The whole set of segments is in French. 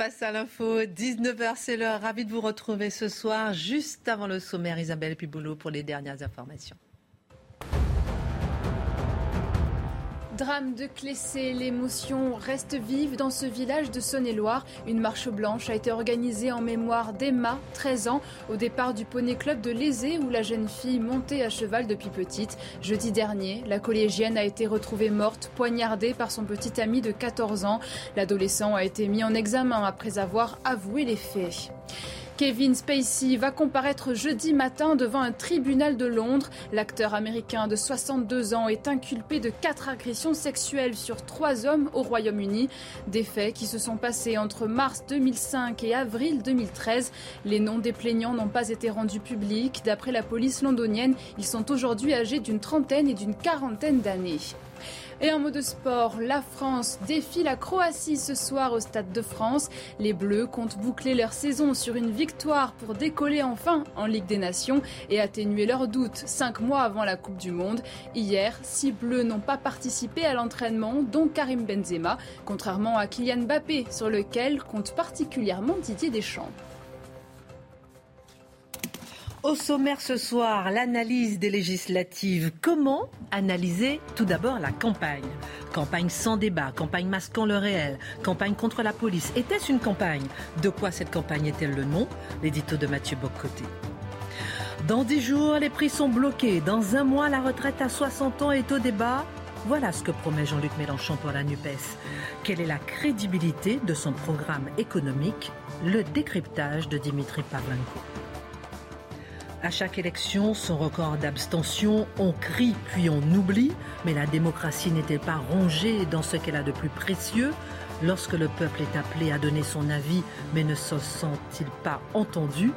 Face à l'info, 19h, c'est l'heure. Ravi de vous retrouver ce soir, juste avant le sommaire. Isabelle Piboulot pour les dernières informations. Drame de Clessé, l'émotion reste vive dans ce village de Saône-et-Loire. Une marche blanche a été organisée en mémoire d'Emma, 13 ans, au départ du Poney Club de Lézé où la jeune fille montait à cheval depuis petite. Jeudi dernier, la collégienne a été retrouvée morte, poignardée par son petit ami de 14 ans. L'adolescent a été mis en examen après avoir avoué les faits. Kevin Spacey va comparaître jeudi matin devant un tribunal de Londres. L'acteur américain de 62 ans est inculpé de quatre agressions sexuelles sur trois hommes au Royaume-Uni. Des faits qui se sont passés entre mars 2005 et avril 2013. Les noms des plaignants n'ont pas été rendus publics. D'après la police londonienne, ils sont aujourd'hui âgés d'une trentaine et d'une quarantaine d'années. Et en mot de sport, la France défie la Croatie ce soir au Stade de France. Les Bleus comptent boucler leur saison sur une victoire pour décoller enfin en Ligue des Nations et atténuer leurs doutes cinq mois avant la Coupe du Monde. Hier, six Bleus n'ont pas participé à l'entraînement, dont Karim Benzema, contrairement à Kylian Mbappé, sur lequel compte particulièrement Didier Deschamps. Au sommaire ce soir, l'analyse des législatives. Comment analyser tout d'abord la campagne? Campagne sans débat, campagne masquant le réel, campagne contre la police. Était-ce une campagne? De quoi cette campagne est-elle le nom? L'édito de Mathieu Boccoté. Dans dix jours, les prix sont bloqués. Dans un mois, la retraite à 60 ans est au débat. Voilà ce que promet Jean-Luc Mélenchon pour la NUPES. Quelle est la crédibilité de son programme économique? Le décryptage de Dimitri Pavlenko. À chaque élection, son record d'abstention, on crie puis on oublie, mais la démocratie n'est-elle pas rongée dans ce qu'elle a de plus précieux. Lorsque le peuple est appelé à donner son avis, mais ne se sent-il pas entendu?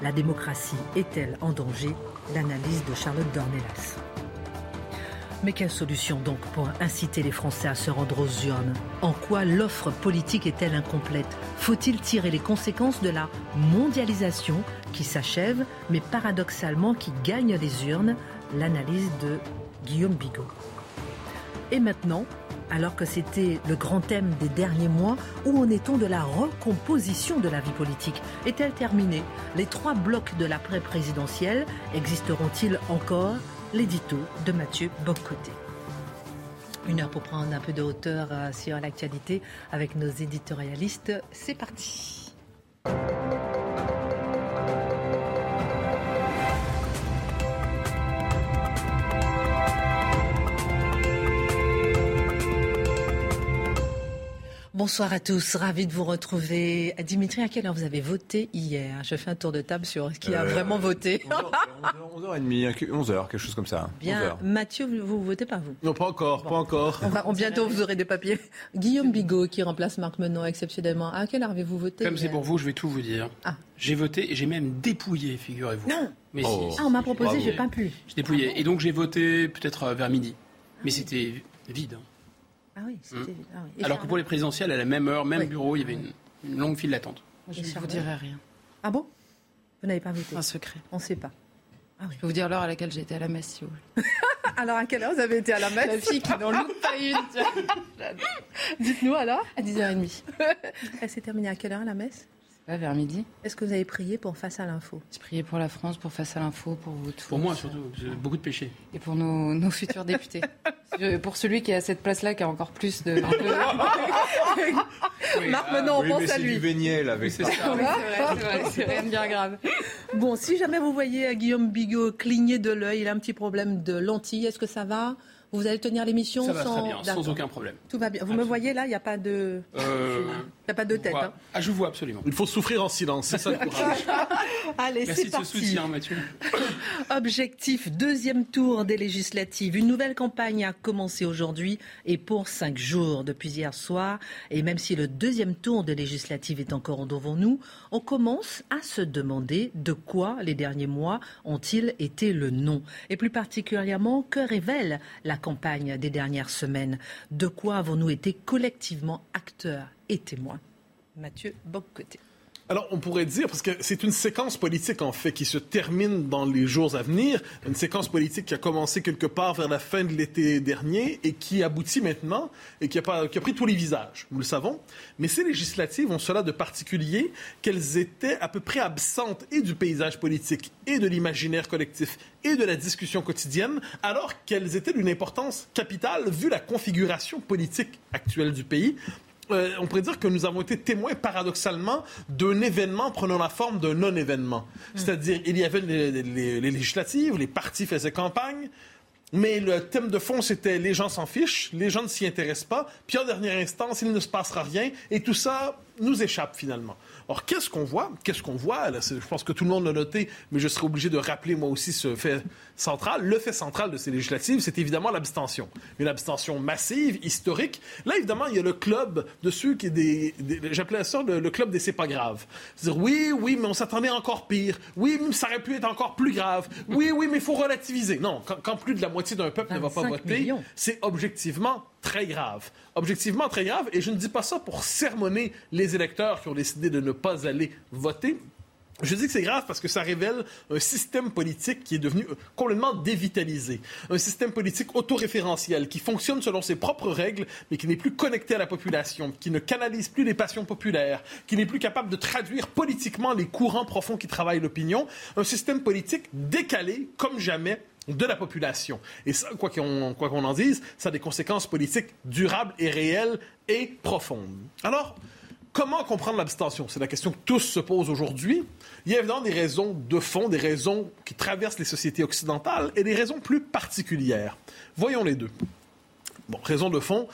La démocratie est-elle en danger? L'analyse de Charlotte Dornelas. Mais quelle solution donc pour inciter les Français à se rendre aux urnes? En quoi l'offre politique est-elle incomplète? Faut-il tirer les conséquences de la mondialisation? Qui s'achève, mais paradoxalement qui gagne les urnes L'analyse de Guillaume Bigot. Et maintenant, alors que c'était le grand thème des derniers mois, où en est-on de la recomposition de la vie politique? Est-elle terminée? Les trois blocs de l'après-présidentielle existeront-ils encore? L'édito de Mathieu Boccoté. Une heure pour prendre un peu de hauteur euh, sur l'actualité avec nos éditorialistes. C'est parti. Bonsoir à tous, ravi de vous retrouver. Dimitri, à quelle heure vous avez voté hier? Je fais un tour de table sur qui a Euh, vraiment voté. 11h30, 11h, quelque chose comme ça. Bien, Mathieu, vous, vous votez pas vous? Non, pas encore, pas encore. On va, on- bientôt vous aurez des papiers. Guillaume Bigot qui remplace Marc Menon exceptionnellement. À quelle heure avez-vous voté Comme c'est pour vous, je vais tout vous dire. Ah. J'ai voté et j'ai même dépouillé, figurez-vous. Non. Mais Oh. si, Ah, on m'a proposé, j'ai pas pu. j'ai dépouillé. Et donc j'ai voté peut-être euh, vers midi. Mais c'était vide. hein. Ah oui, c'était. ah oui. Alors que pour les présidentielles, à la même heure, même Oui. bureau, il y avait une, une longue file d'attente. Je ne vous dirai rien. Ah bon? Vous n'avez pas voté? Un secret. On ne sait pas. Ah oui. Je peux vous dire l'heure à laquelle j'ai été à la messe, si vous voulez. Alors à quelle heure vous avez été à la La messe fille qui n'en loupe pas une. Dites-nous alors. À 10h30. Elle s'est terminée à quelle heure la messe? Pas vers midi. Est-ce que vous avez prié pour Face à l'info? J'ai prié pour la France, pour Face à l'info, pour vous tous. Pour moi surtout, j'ai beaucoup de péchés. Et pour nos, nos futurs députés. Pour celui qui est à cette place-là, qui a encore plus de. Marc Menon, on oui, pense mais à c'est lui. du Véniel avec ça. Oui, c'est rien de bien grave. Bon, si jamais vous voyez euh, Guillaume Bigot cligner de l'œil, il a un petit problème de lentilles, est-ce que ça va? Vous allez tenir l'émission sans... très bien, sans D'accord. aucun problème. Tout va bien. Vous me voyez là, il n'y a pas de... Euh, Il n'y a pas de tête. hein. Ah, je vois absolument. Il faut souffrir en silence, c'est ça le courage. Allez, Merci c'est de ce parti. soutien, Mathieu. Objectif, deuxième tour des législatives. Une nouvelle campagne a commencé aujourd'hui et pour cinq jours depuis hier soir. Et même si le deuxième tour des législatives est encore devant nous, on commence à se demander de quoi les derniers mois ont-ils été le nom. Et plus particulièrement, que révèle la campagne des dernières semaines De quoi avons-nous été collectivement acteurs et témoins? Mathieu Boccoté. Alors, on pourrait dire, parce que c'est une séquence politique, en fait, qui se termine dans les jours à venir, une séquence politique qui a commencé quelque part vers la fin de l'été dernier et qui aboutit maintenant et qui a, pris tous les visages, nous le savons. Mais ces législatives ont cela de particulier qu'elles étaient à peu près absentes et du paysage politique et de l'imaginaire collectif et de la discussion quotidienne, alors qu'elles étaient d'une importance capitale vu la configuration politique actuelle du pays. Euh, on pourrait dire que nous avons été témoins paradoxalement d'un événement prenant la forme d'un non-événement. C'est-à-dire, il y avait les, les- les législatives, les partis faisaient campagne, mais le thème de fond, c'était les gens s'en fichent, les gens ne s'y intéressent pas, puis en dernière instance, il ne se passera rien, et tout ça nous échappe finalement. Or, qu'est-ce qu'on voit? Qu'est-ce qu'on voit? Là, je pense que tout le monde l'a noté, mais je serai obligé de rappeler moi aussi ce fait central. Le fait central de ces législatives, c'est évidemment l'abstention. Une abstention massive, historique. Là, évidemment, il y a le club de ceux qui... Des, des- J'appelais ça le, le club des c'est pas grave. C'est-à-dire, oui, oui, mais on s'attendait encore pire. Oui, mais ça aurait pu être encore plus grave. Oui, oui, mais il faut relativiser. Non, quand, quand plus de la moitié d'un peuple ne va pas 25 voter, c'est objectivement très grave. Objectivement très grave, et je ne dis pas ça pour sermonner les électeurs qui ont décidé de ne pas aller voter. Je dis que c'est grave parce que ça révèle un système politique qui est devenu euh, complètement dévitalisé. Un système politique autoréférentiel qui fonctionne selon ses propres règles, mais qui n'est plus connecté à la population, qui ne canalise plus les passions populaires, qui n'est plus capable de traduire politiquement les courants profonds qui travaillent l'opinion. Un système politique décalé comme jamais de la population. Et ça, quoi qu'on en dise, ça a des conséquences politiques durables et réelles et profondes. Alors, comment comprendre l'abstention? C'est la question que tous se posent aujourd'hui. Il y a évidemment des raisons de fond, des raisons qui traversent les sociétés occidentales et des raisons plus particulières. Voyons les deux. Bon, raison de fond,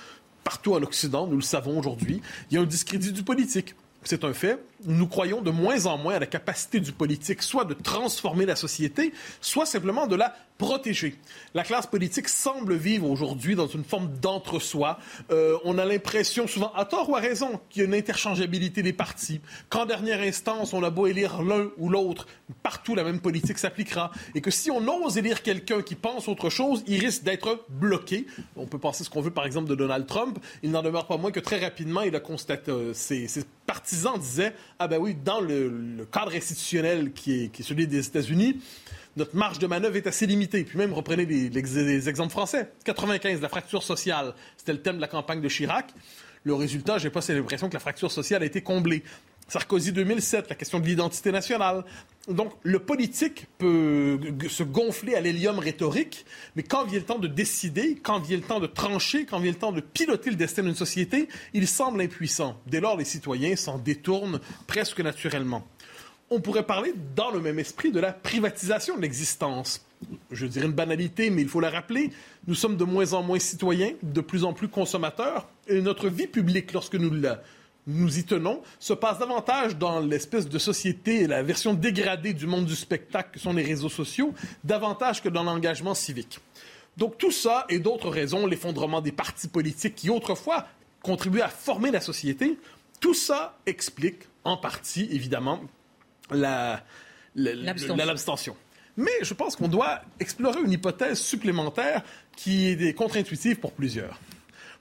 partout en Occident, nous le savons aujourd'hui, il y a un discrédit du politique. C'est un fait. Nous croyons de moins en moins à la capacité du politique, soit de transformer la société, soit simplement de la protéger. La classe politique semble vivre aujourd'hui dans une forme d'entre-soi. Euh, on a l'impression, souvent à tort ou à raison, qu'il y a une interchangeabilité des partis, qu'en dernière instance, on a beau élire l'un ou l'autre, partout la même politique s'appliquera, et que si on ose élire quelqu'un qui pense autre chose, il risque d'être bloqué. On peut penser ce qu'on veut, par exemple, de Donald Trump. Il n'en demeure pas moins que très rapidement, il a constaté, euh, ses, partisans disaient, ah ben oui, dans le, cadre institutionnel qui est celui des États-Unis, notre marge de manœuvre est assez limitée. Puis même, reprenez les, les- les exemples français. 95, la fracture sociale, c'était le thème de la campagne de Chirac. Le résultat, j'ai pas l'impression que la fracture sociale a été comblée. Sarkozy 2007, la question de l'identité nationale. Donc, le politique peut se gonfler à l'hélium rhétorique, mais quand vient le temps de décider, quand vient le temps de trancher, quand vient le temps de piloter le destin d'une société, il semble impuissant. Dès lors, les citoyens s'en détournent presque naturellement on pourrait parler, dans le même esprit, de la privatisation de l'existence. Je dirais une banalité, mais il faut la rappeler. Nous sommes de moins en moins citoyens, de plus en plus consommateurs, et notre vie publique, lorsque nous nous y tenons, se passe davantage dans l'espèce de société, la version dégradée du monde du spectacle que sont les réseaux sociaux, davantage que dans l'engagement civique. Donc tout ça et d'autres raisons, l'effondrement des partis politiques qui autrefois contribuaient à former la société, tout ça explique en partie, évidemment, L'abstention. la- l'abstention. Mais je pense qu'on doit explorer une hypothèse supplémentaire qui est contre-intuitive pour plusieurs.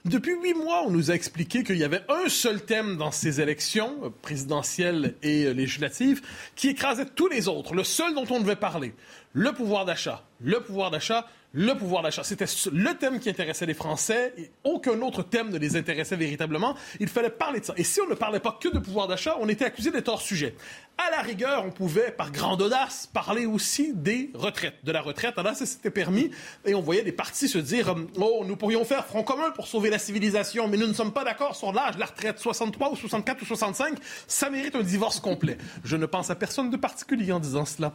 Depuis huit mois, on nous a expliqué qu'il y avait un seul thème dans ces élections présidentielles et législatives qui écrasait tous les autres, le seul dont on devait parler, le pouvoir d'achat. Le pouvoir d'achat, le pouvoir d'achat. C'était le thème qui intéressait les Français et aucun autre thème ne les intéressait véritablement. Il fallait parler de ça. Et si on ne parlait pas que de pouvoir d'achat, on était accusé d'être hors sujet. À la rigueur, on pouvait, par grande audace, parler aussi des retraites, de la retraite. Alors ça s'était permis et on voyait des partis se dire euh, Oh, nous pourrions faire front commun pour sauver la civilisation, mais nous ne sommes pas d'accord sur l'âge de la retraite, 63 ou 64 ou 65. Ça mérite un divorce complet. Je ne pense à personne de particulier en disant cela.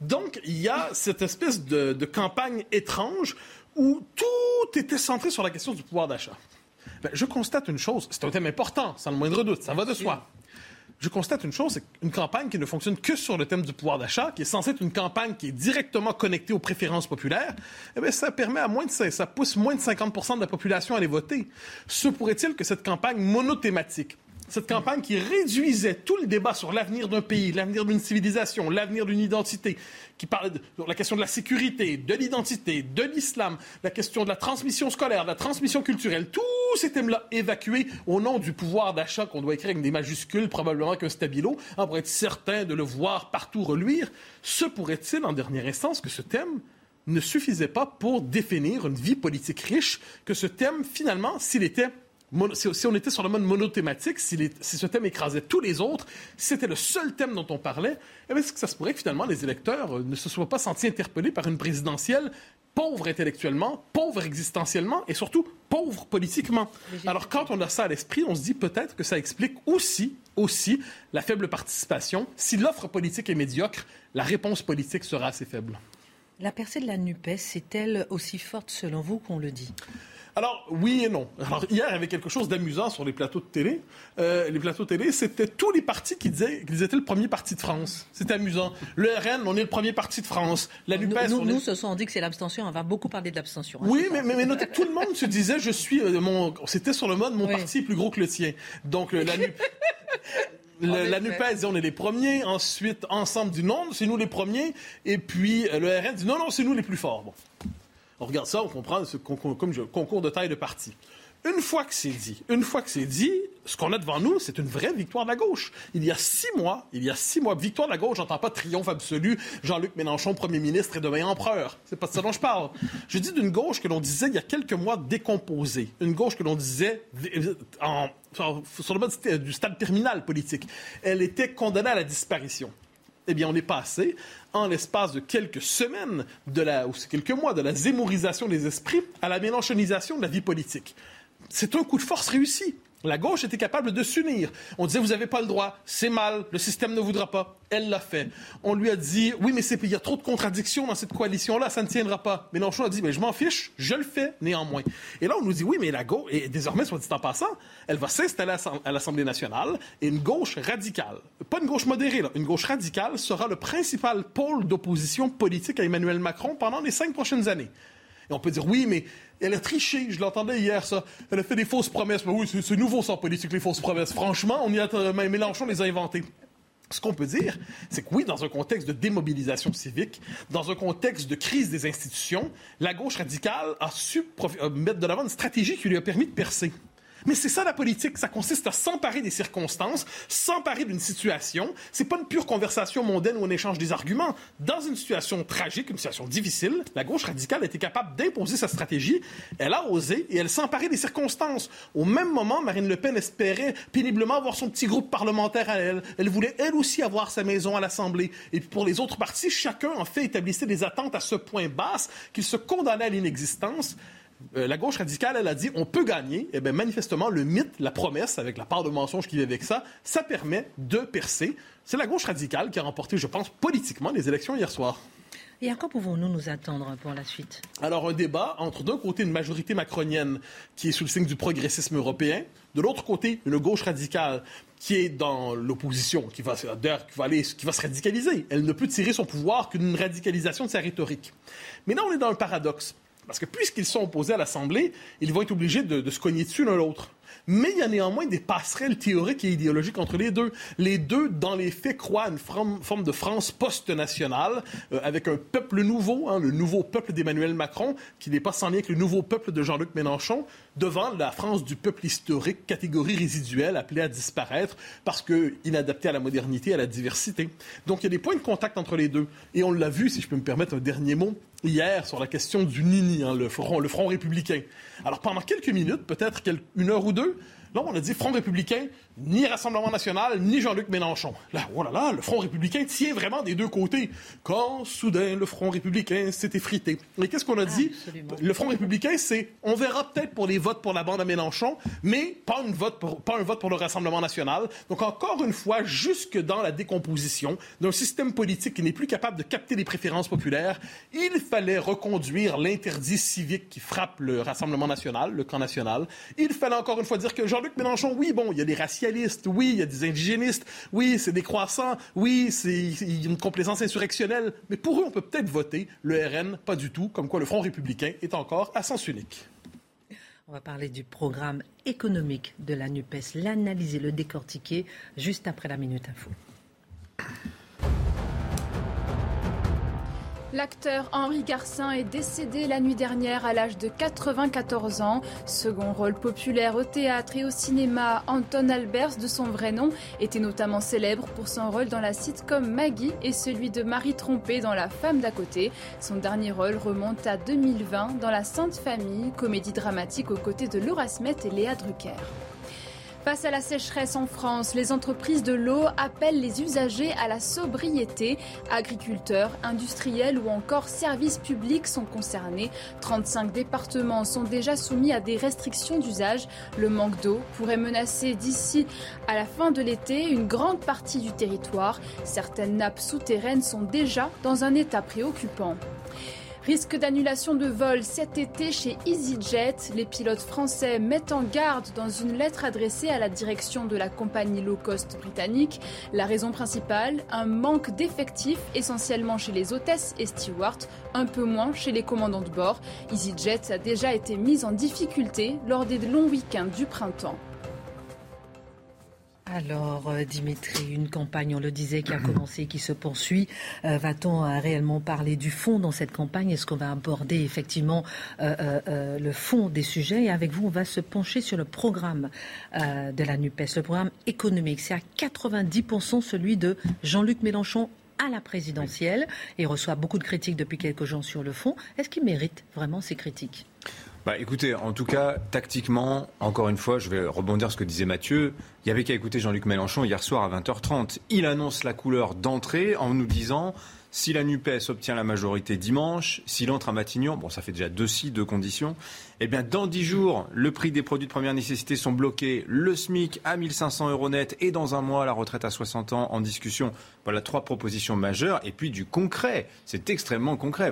Donc, il y a cette espèce de, campagne étrange où tout était centré sur la question du pouvoir d'achat. Ben, je constate une chose, c'est un thème important, sans le moindre doute, ça va de soi je constate une chose, c'est qu'une campagne qui ne fonctionne que sur le thème du pouvoir d'achat, qui est censée être une campagne qui est directement connectée aux préférences populaires, eh bien, ça permet à moins de ça pousse moins de 50% de la population à aller voter. Se pourrait-il que cette campagne monothématique cette campagne qui réduisait tout le débat sur l'avenir d'un pays, l'avenir d'une civilisation, l'avenir d'une identité, qui parlait de la question de la sécurité, de l'identité, de l'islam, la question de la transmission scolaire, de la transmission culturelle, tous ces thèmes-là évacués au nom du pouvoir d'achat qu'on doit écrire avec des majuscules, probablement qu'un stabilo, hein, pour être certain de le voir partout reluire. Se pourrait-il, en dernière instance, que ce thème ne suffisait pas pour définir une vie politique riche, que ce thème, finalement, s'il était si, on était sur le mode monothématique, si, ce thème écrasait tous les autres, si c'était le seul thème dont on parlait, eh est-ce que ça se pourrait que finalement les électeurs euh, ne se soient pas sentis interpellés par une présidentielle pauvre intellectuellement, pauvre existentiellement et surtout pauvre politiquement. Alors quand on a ça à l'esprit, on se dit peut-être que ça explique aussi, aussi la faible participation. Si l'offre politique est médiocre, la réponse politique sera assez faible. La percée de la NUPES est-elle aussi forte selon vous qu'on le dit? Alors, oui et non. Alors, hier, il y avait quelque chose d'amusant sur les plateaux de télé. Euh, les plateaux de télé, c'était tous les partis qui disaient qu'ils étaient le premier parti de France. C'était amusant. Le RN, on est le premier parti de France. La NUPES, nous, nous, ce sont, on dit que c'est l'abstention. On va beaucoup parler de l'abstention. Hein, oui, mais, mais, mais tout le monde se disait, je suis euh, mon... C'était sur le mode, mon parti est plus gros que le tien. Donc, euh, la NUPES... la NUPES dit on est les premiers, ensuite Ensemble du non, c'est nous les premiers, et puis le RN dit non, non, c'est nous les plus forts. Bon. On regarde ça, on comprend ce concours, comme concours de taille de parti. Une fois que c'est dit, une fois que c'est dit, ce qu'on a devant nous, c'est une vraie victoire de la gauche. Il y a six mois, il y a six mois, victoire de la gauche, j'entends pas triomphe absolu, Jean-Luc Mélenchon, premier ministre et demain empereur. C'est pas de ça dont je parle. Je dis d'une gauche que l'on disait il y a quelques mois décomposée. Une gauche que l'on disait sur le mode du stade terminal politique. Elle était condamnée à la disparition eh bien, on est passé, en l'espace de quelques semaines, de la, ou quelques mois, de la zémorisation des esprits à la mélanchonisation de la vie politique. C'est un coup de force réussi. La gauche était capable de s'unir. On disait, vous n'avez pas le droit, c'est mal, le système ne voudra pas. Elle l'a fait. On lui a dit, oui, mais il y a trop de contradictions dans cette coalition-là, ça ne tiendra pas. Mélenchon a dit, mais je m'en fiche, je le fais néanmoins. Et là, on nous dit, oui, mais la gauche, et désormais, soit dit en passant, elle va s'installer à l'Assemblée nationale et une gauche radicale, pas une gauche modérée, une gauche radicale sera le principal pôle d'opposition politique à Emmanuel Macron pendant les cinq prochaines années. Et on peut dire, oui, mais elle a triché, je l'entendais hier, ça. Elle a fait des fausses promesses. Mais oui, c'est nouveau sans politique, les fausses promesses. Franchement, on y a, Mélenchon les a inventées. Ce qu'on peut dire, c'est que oui, dans un contexte de démobilisation civique, dans un contexte de crise des institutions, la gauche radicale a su euh, mettre de l'avant une stratégie qui lui a permis de percer. Mais c'est ça la politique, ça consiste à s'emparer des circonstances, s'emparer d'une situation. C'est pas une pure conversation mondaine où on échange des arguments. Dans une situation tragique, une situation difficile, la gauche radicale été capable d'imposer sa stratégie. Elle a osé et elle s'emparait des circonstances. Au même moment, Marine Le Pen espérait péniblement avoir son petit groupe parlementaire à elle. Elle voulait elle aussi avoir sa maison à l'Assemblée. Et pour les autres partis, chacun en fait établissait des attentes à ce point basse qu'il se condamnait à l'inexistence. Euh, la gauche radicale, elle a dit on peut gagner. Eh bien, manifestement, le mythe, la promesse, avec la part de mensonge qui vient avec ça, ça permet de percer. C'est la gauche radicale qui a remporté, je pense, politiquement les élections hier soir. Et à quoi pouvons-nous nous attendre pour la suite? Alors, un débat entre d'un côté une majorité macronienne qui est sous le signe du progressisme européen, de l'autre côté une gauche radicale qui est dans l'opposition, qui va, qui, va aller, qui va se radicaliser. Elle ne peut tirer son pouvoir qu'une radicalisation de sa rhétorique. Mais là, on est dans le paradoxe. Parce que puisqu'ils sont opposés à l'Assemblée, ils vont être obligés de, se cogner dessus l'un l'autre. Mais il y a néanmoins des passerelles théoriques et idéologiques entre les deux. Les deux, dans les faits, croient à une forme de France post-nationale, euh, avec un peuple nouveau, hein, le nouveau peuple d'Emmanuel Macron, qui n'est pas sans lien avec le nouveau peuple de Jean-Luc Mélenchon, devant la France du peuple historique, catégorie résiduelle appelée à disparaître parce que inadaptée à la modernité, à la diversité. Donc il y a des points de contact entre les deux. Et on l'a vu, si je peux me permettre un dernier mot, hier sur la question du Nini, hein, le, le Front républicain. Alors pendant quelques minutes, peut-être une heure ou deux, Là, on a dit Front républicain, ni Rassemblement national, ni Jean-Luc Mélenchon. Là, oh là là, le Front républicain tient vraiment des deux côtés. Quand, soudain, le Front républicain s'est effrité. Et qu'est-ce qu'on a dit? Absolument. Le Front républicain, c'est on verra peut-être pour les votes pour la bande à Mélenchon, mais pas, une vote pour, pas un vote pour le Rassemblement national. Donc, encore une fois, jusque dans la décomposition d'un système politique qui n'est plus capable de capter les préférences populaires, il fallait reconduire l'interdit civique qui frappe le Rassemblement national, le camp national. Il fallait encore une fois dire que Jean-Luc Mélenchon, oui, bon, il y a des racialistes, oui, il y a des indigénistes, oui, c'est des croissants, oui, c'est une complaisance insurrectionnelle, mais pour eux, on peut peut-être voter. Le RN, pas du tout, comme quoi le Front républicain est encore à sens unique. On va parler du programme économique de la NUPES, l'analyser, le décortiquer, juste après la Minute Info. L'acteur Henri Garcin est décédé la nuit dernière à l'âge de 94 ans. Second rôle populaire au théâtre et au cinéma, Anton Albers, de son vrai nom, était notamment célèbre pour son rôle dans la sitcom Maggie et celui de Marie Trompée dans La femme d'à côté. Son dernier rôle remonte à 2020 dans La Sainte Famille, comédie dramatique aux côtés de Laura Smet et Léa Drucker. Face à la sécheresse en France, les entreprises de l'eau appellent les usagers à la sobriété. Agriculteurs, industriels ou encore services publics sont concernés. 35 départements sont déjà soumis à des restrictions d'usage. Le manque d'eau pourrait menacer d'ici à la fin de l'été une grande partie du territoire. Certaines nappes souterraines sont déjà dans un état préoccupant. Risque d'annulation de vol cet été chez EasyJet. Les pilotes français mettent en garde dans une lettre adressée à la direction de la compagnie low cost britannique. La raison principale, un manque d'effectifs, essentiellement chez les hôtesses et stewards, un peu moins chez les commandants de bord. EasyJet a déjà été mise en difficulté lors des longs week-ends du printemps. Alors, euh, Dimitri, une campagne, on le disait, qui a commencé et qui se poursuit. Euh, Va-t-on euh, réellement parler du fond dans cette campagne? Est-ce qu'on va aborder effectivement le fond des sujets? Et avec vous, on va se pencher sur le programme de la NUPES, le programme économique. C'est à 90% celui de Jean-Luc Mélenchon à la présidentielle. Il reçoit beaucoup de critiques depuis quelques jours sur le fond. Est-ce qu'il mérite vraiment ces critiques? Bah, écoutez, en tout cas, tactiquement, encore une fois, je vais rebondir sur ce que disait Mathieu. Il y avait qu'à écouter Jean-Luc Mélenchon hier soir à 20h30. Il annonce la couleur d'entrée en nous disant si la NUPES obtient la majorité dimanche, s'il entre à Matignon, bon, ça fait déjà deux si, deux conditions, eh bien, dans dix jours, le prix des produits de première nécessité sont bloqués, le SMIC à 1500 euros net et dans un mois, la retraite à 60 ans en discussion. Voilà trois propositions majeures et puis du concret. C'est extrêmement concret.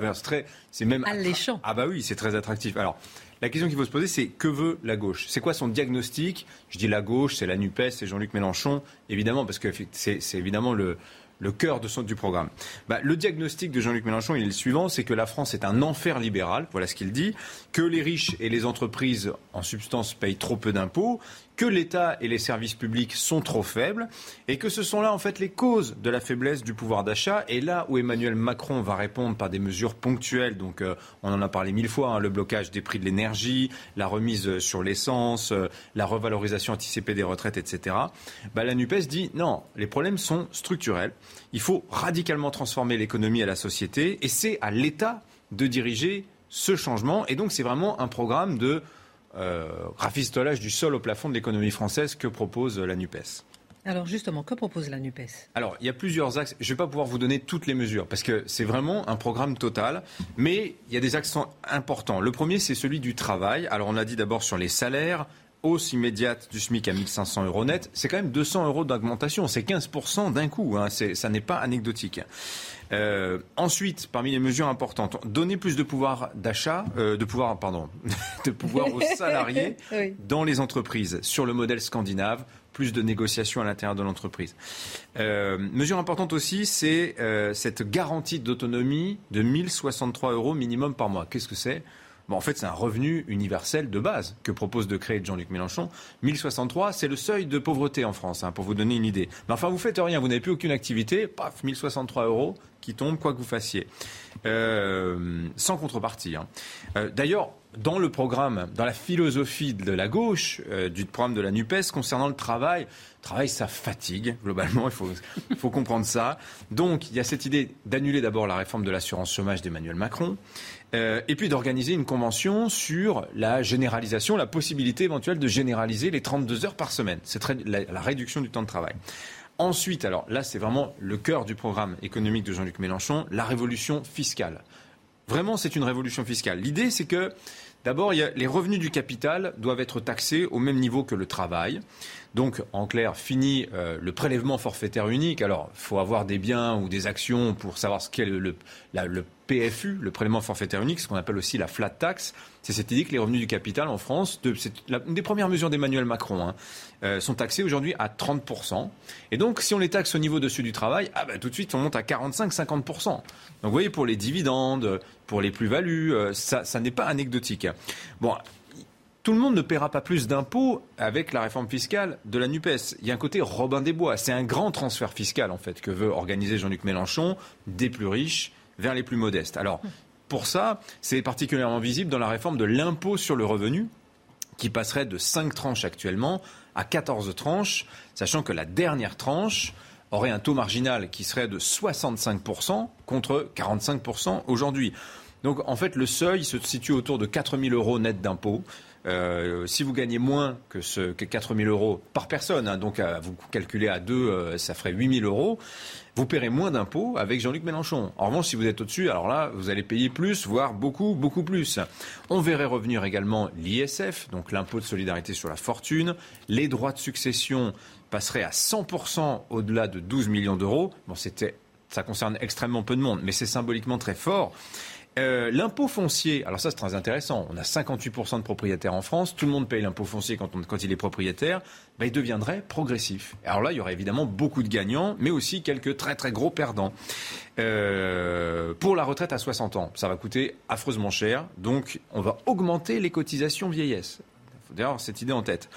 C'est même Alléchant. ah bah oui, c'est très attractif. Alors, la question qu'il faut se poser, c'est que veut la gauche? C'est quoi son diagnostic? Je dis la gauche, c'est la NUPES, c'est Jean-Luc Mélenchon, évidemment, parce que c'est évidemment le, le cœur de son, du programme. Bah, le diagnostic de Jean-Luc Mélenchon, est le suivant, c'est que la France est un enfer libéral, voilà ce qu'il dit, que les riches et les entreprises, en substance, payent trop peu d'impôts, que l'État et les services publics sont trop faibles, et que ce sont là, en fait, les causes de la faiblesse du pouvoir d'achat, et là où Emmanuel Macron va répondre par des mesures ponctuelles, donc euh, on en a parlé mille fois, hein, le blocage des prix de l'énergie, la remise sur l'essence, euh, la revalorisation anticipée des retraites, etc., bah, la NUPES dit non, les problèmes sont structurels. Il faut radicalement transformer l'économie et la société, et c'est à l'État de diriger ce changement. Et donc, c'est vraiment un programme de euh, rafistolage du sol au plafond de l'économie française que propose la NUPES. Alors justement, que propose la NUPES? Alors, il y a plusieurs axes. Je ne vais pas pouvoir vous donner toutes les mesures parce que c'est vraiment un programme total. Mais il y a des axes importants. Le premier, c'est celui du travail. Alors, on a dit d'abord sur les salaires. Hausse immédiate du SMIC à 1500 euros net, c'est quand même 200 euros d'augmentation, c'est 15% d'un coup, hein. Ça n'est pas anecdotique. Euh, ensuite, parmi les mesures importantes, donner plus de pouvoir d'achat, euh, de pouvoir, pardon, de pouvoir aux salariés Oui. dans les entreprises sur le modèle scandinave, plus de négociations à l'intérieur de l'entreprise. Euh, mesure importante aussi, c'est cette garantie d'autonomie de 1063 euros minimum par mois. Qu'est-ce que c'est? Bon, en fait, c'est un revenu universel de base que propose de créer Jean-Luc Mélenchon. 1063, c'est le seuil de pauvreté en France, hein, pour vous donner une idée. Mais enfin, vous faites rien, vous n'avez plus aucune activité, paf, 1063 euros qui tombent, quoi que vous fassiez. Euh, sans contrepartie. hein. Euh, D'ailleurs, dans le programme, dans la philosophie de la gauche, euh, du programme de la NUPES concernant le travail, le travail, ça fatigue, globalement, il faut, comprendre ça. Donc, il y a cette idée d'annuler d'abord la réforme de l'assurance chômage d'Emmanuel Macron, euh, et puis d'organiser une convention sur la généralisation, la possibilité éventuelle de généraliser les 32 heures par semaine. C'est la réduction du temps de travail. Ensuite, alors là, c'est vraiment le cœur du programme économique de Jean-Luc Mélenchon, la révolution fiscale. Vraiment, c'est une révolution fiscale. L'idée, c'est que D'abord, les revenus du capital doivent être taxés au même niveau que le travail. Donc, en clair, fini euh, le prélèvement forfaitaire unique. Alors, il faut avoir des biens ou des actions pour savoir ce qu'est le, PFU, le prélèvement forfaitaire unique, ce qu'on appelle aussi la flat tax. C'est cette idée que les revenus du capital en France, c'est une des premières mesures d'Emmanuel Macron, hein, euh, sont taxés aujourd'hui à 30%. Et donc, si on les taxe au niveau de ceux du travail, ah bah, tout de suite, on monte à 45-50%. Donc, vous voyez, pour les dividendes, pour les plus-values, euh, ça, n'est pas anecdotique. Bon, tout le monde ne paiera pas plus d'impôts avec la réforme fiscale de la NUPES. Il y a un côté Robin des Bois. C'est un grand transfert fiscal, en fait, que veut organiser Jean-Luc Mélenchon, des plus riches vers les plus modestes. Alors, pour ça, c'est particulièrement visible dans la réforme de l'impôt sur le revenu, qui passerait de 5 tranches actuellement à 14 tranches, sachant que la dernière tranche aurait un taux marginal qui serait de 65% contre 45% aujourd'hui. Donc en fait, le seuil se situe autour de 4 000 euros net d'impôt. Euh, si vous gagnez moins que, ce, que 4 000 euros par personne, hein, donc vous calculez à deux, euh, ça ferait 8 000 euros, vous paierez moins d'impôts avec Jean-Luc Mélenchon. En revanche, si vous êtes au-dessus, alors là, vous allez payer plus, voire beaucoup, beaucoup plus. On verrait revenir également l'ISF, donc l'impôt de solidarité sur la fortune, les droits de succession passeraient à 100% au-delà de 12 millions d'euros. Bon, c'était, ça concerne extrêmement peu de monde, mais c'est symboliquement très fort. Euh, l'impôt foncier, alors ça c'est très intéressant, on a 58% de propriétaires en France, tout le monde paye l'impôt foncier quand, quand, il est propriétaire, ben, il deviendrait progressif. Alors là, il y aurait évidemment beaucoup de gagnants, mais aussi quelques très très gros perdants. Euh, pour la retraite à 60 ans, ça va coûter affreusement cher, donc on va augmenter les cotisations vieillesse. Il faut d'ailleurs cette idée en tête.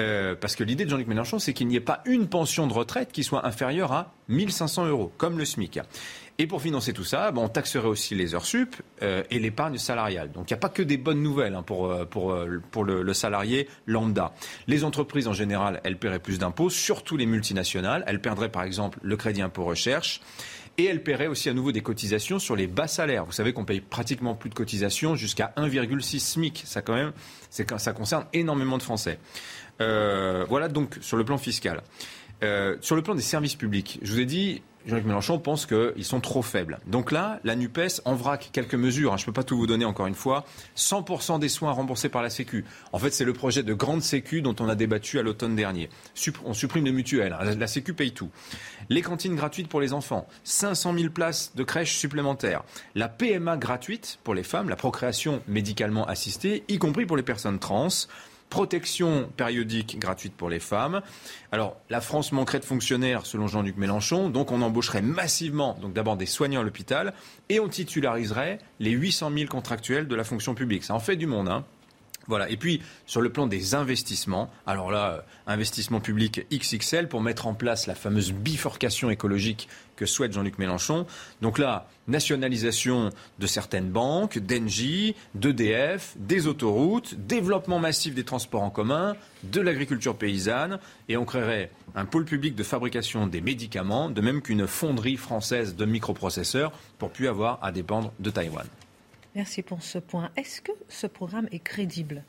Euh, parce que l'idée de Jean-Luc Mélenchon, c'est qu'il n'y ait pas une pension de retraite qui soit inférieure à 1500 euros, comme le SMIC. Et pour financer tout ça, on taxerait aussi les heures sup euh, et l'épargne salariale. Donc il n'y a pas que des bonnes nouvelles hein, pour, euh, pour, pour le, le, salarié lambda. Les entreprises en général, elles paieraient plus d'impôts, surtout les multinationales. Elles perdraient par exemple le crédit impôt recherche. Et elles paieraient aussi à nouveau des cotisations sur les bas salaires. Vous savez qu'on paye pratiquement plus de cotisations jusqu'à 1,6 SMIC. Ça, quand même, ça concerne énormément de Français. Euh, voilà donc sur le plan fiscal. Euh, sur le plan des services publics, je vous ai dit, Jean-Luc Mélenchon pense qu'ils sont trop faibles. Donc là, la NUPES en vrac quelques mesures. Hein, je ne peux pas tout vous donner encore une fois. 100% des soins remboursés par la Sécu. En fait, c'est le projet de grande Sécu dont on a débattu à l'automne dernier. on supprime les mutuelles. Hein, la Sécu paye tout. Les cantines gratuites pour les enfants. 500 000 places de crèches supplémentaires. La PMA gratuite pour les femmes. La procréation médicalement assistée, y compris pour les personnes trans protection périodique gratuite pour les femmes. Alors, la France manquerait de fonctionnaires, selon Jean-Luc Mélenchon, donc on embaucherait massivement, donc d'abord des soignants à l'hôpital, et on titulariserait les 800 000 contractuels de la fonction publique. Ça en fait du monde, hein. Voilà. Et puis, sur le plan des investissements, alors là, euh, investissement public XXL pour mettre en place la fameuse bifurcation écologique que souhaite Jean-Luc Mélenchon. Donc là, nationalisation de certaines banques, d'Engie, d'EDF, des autoroutes, développement massif des transports en commun, de l'agriculture paysanne, et on créerait un pôle public de fabrication des médicaments, de même qu'une fonderie française de microprocesseurs pour plus avoir à dépendre de Taïwan. Merci pour ce point. Est-ce que ce programme est crédible?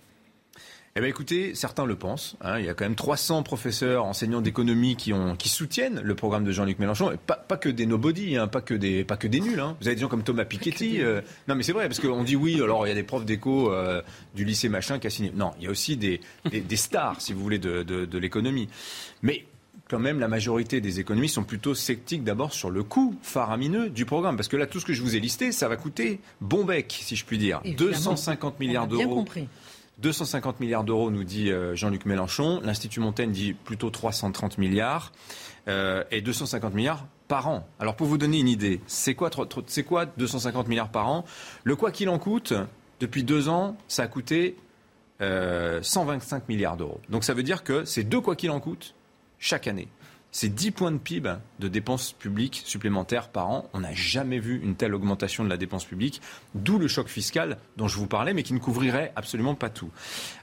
Eh bien, écoutez, certains le pensent. Hein. Il y a quand même 300 professeurs, enseignants d'économie qui, ont, qui soutiennent le programme de Jean-Luc Mélenchon. Et pas, pas, que des nobody, hein, pas, que des, pas que des nuls. Hein. Vous avez des gens comme Thomas Piketty. Euh... non, mais c'est vrai, parce qu'on dit oui, alors il y a des profs d'éco euh, du lycée machin qui a signé. Non, il y a aussi des, des, des stars, si vous voulez, de, de, de l'économie. Mais quand même, la majorité des économistes sont plutôt sceptiques d'abord sur le coût faramineux du programme. Parce que là, tout ce que je vous ai listé, ça va coûter bon bec, si je puis dire. Évidemment, 250 milliards d'euros. Bien compris. 250 milliards d'euros, nous dit euh, Jean-Luc Mélenchon. L'Institut Montaigne dit plutôt 330 milliards. Euh, et 250 milliards par an. Alors, pour vous donner une idée, c'est quoi, c'est quoi 250 milliards par an? Le quoi qu'il en coûte, depuis deux ans, ça a coûté euh, 125 milliards d'euros. Donc, ça veut dire que c'est deux quoi qu'il en coûte chaque année. c'est 10 points de PIB de dépenses publiques supplémentaires par an. On n'a jamais vu une telle augmentation de la dépense publique, d'où le choc fiscal dont je vous parlais, mais qui ne couvrirait absolument pas tout.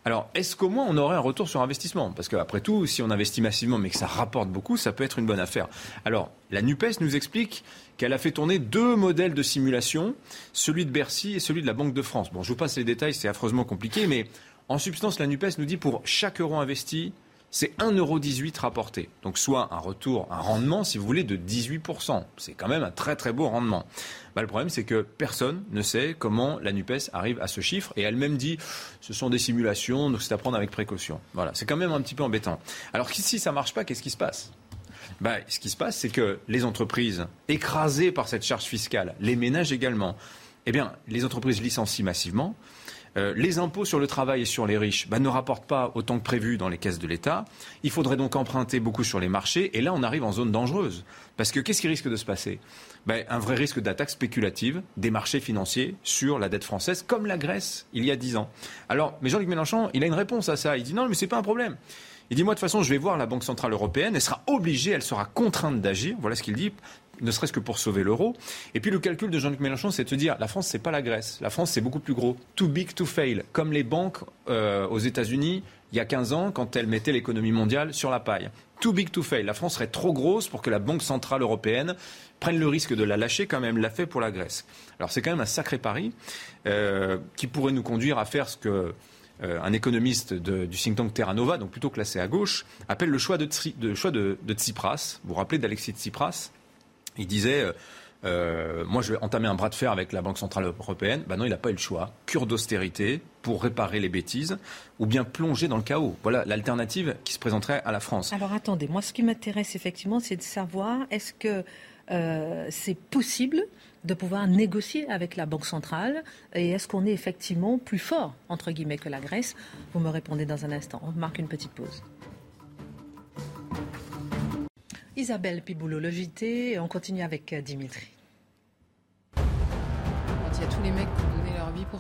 Alors, est-ce qu'au moins on aurait un retour sur investissement? Parce qu'après tout, si on investit massivement mais que ça rapporte beaucoup, ça peut être une bonne affaire. Alors, la NUPES nous explique qu'elle a fait tourner deux modèles de simulation, celui de Bercy et celui de la Banque de France. Bon, je vous passe les détails, c'est affreusement compliqué, mais en substance, la NUPES nous dit pour chaque euro investi, c'est 1,18€ rapporté. Donc soit un retour, un rendement, si vous voulez, de 18%. C'est quand même un très très beau rendement. Bah, le problème, c'est que personne ne sait comment la NUPES arrive à ce chiffre. Et elle-même dit, ce sont des simulations, donc c'est à prendre avec précaution. Voilà, c'est quand même un petit peu embêtant. Alors si ça ne marche pas, qu'est-ce qui se passe? Bah, ce qui se passe, c'est que les entreprises, écrasées par cette charge fiscale, les ménages également, eh bien, les entreprises licencient massivement. Euh, les impôts sur le travail et sur les riches bah, ne rapportent pas autant que prévu dans les caisses de l'État. Il faudrait donc emprunter beaucoup sur les marchés. Et là, on arrive en zone dangereuse. Parce que qu'est-ce qui risque de se passer? Bah, Un vrai risque d'attaque spéculative des marchés financiers sur la dette française, comme la Grèce il y a dix ans. Alors, mais Jean-Luc Mélenchon, il a une réponse à ça. Il dit non, mais ce n'est pas un problème. Il dit, moi, de toute façon, je vais voir la Banque Centrale Européenne, elle sera obligée, elle sera contrainte d'agir. Voilà ce qu'il dit ne serait-ce que pour sauver l'euro. Et puis le calcul de Jean-Luc Mélenchon, c'est de se dire la France, c'est pas la Grèce. La France, c'est beaucoup plus gros. Too big to fail. Comme les banques euh, aux États-Unis, il y a 15 ans, quand elles mettaient l'économie mondiale sur la paille. Too big to fail. La France serait trop grosse pour que la Banque Centrale Européenne prenne le risque de la lâcher, comme elle l'a fait pour la Grèce. Alors c'est quand même un sacré pari euh, qui pourrait nous conduire à faire ce que euh, un économiste du think tank Terra Nova, donc plutôt classé à gauche, appelle le choix de, de Tsipras. Vous vous rappelez d'Alexis Tsipras? Il disait euh, euh, moi, je vais entamer un bras de fer avec la Banque Centrale Européenne. Ben non, il n'a pas eu le choix. Cure d'austérité pour réparer les bêtises ou bien plonger dans le chaos. Voilà l'alternative qui se présenterait à la France. Alors attendez, moi, ce qui m'intéresse effectivement, c'est de savoir est-ce que euh, c'est possible de pouvoir négocier avec la Banque centrale et est-ce qu'on est effectivement plus fort, entre guillemets, que la Grèce? Vous me répondez dans un instant. On marque une petite pause. Isabelle Piboulot, le JT, et on continue avec euh, Dimitri.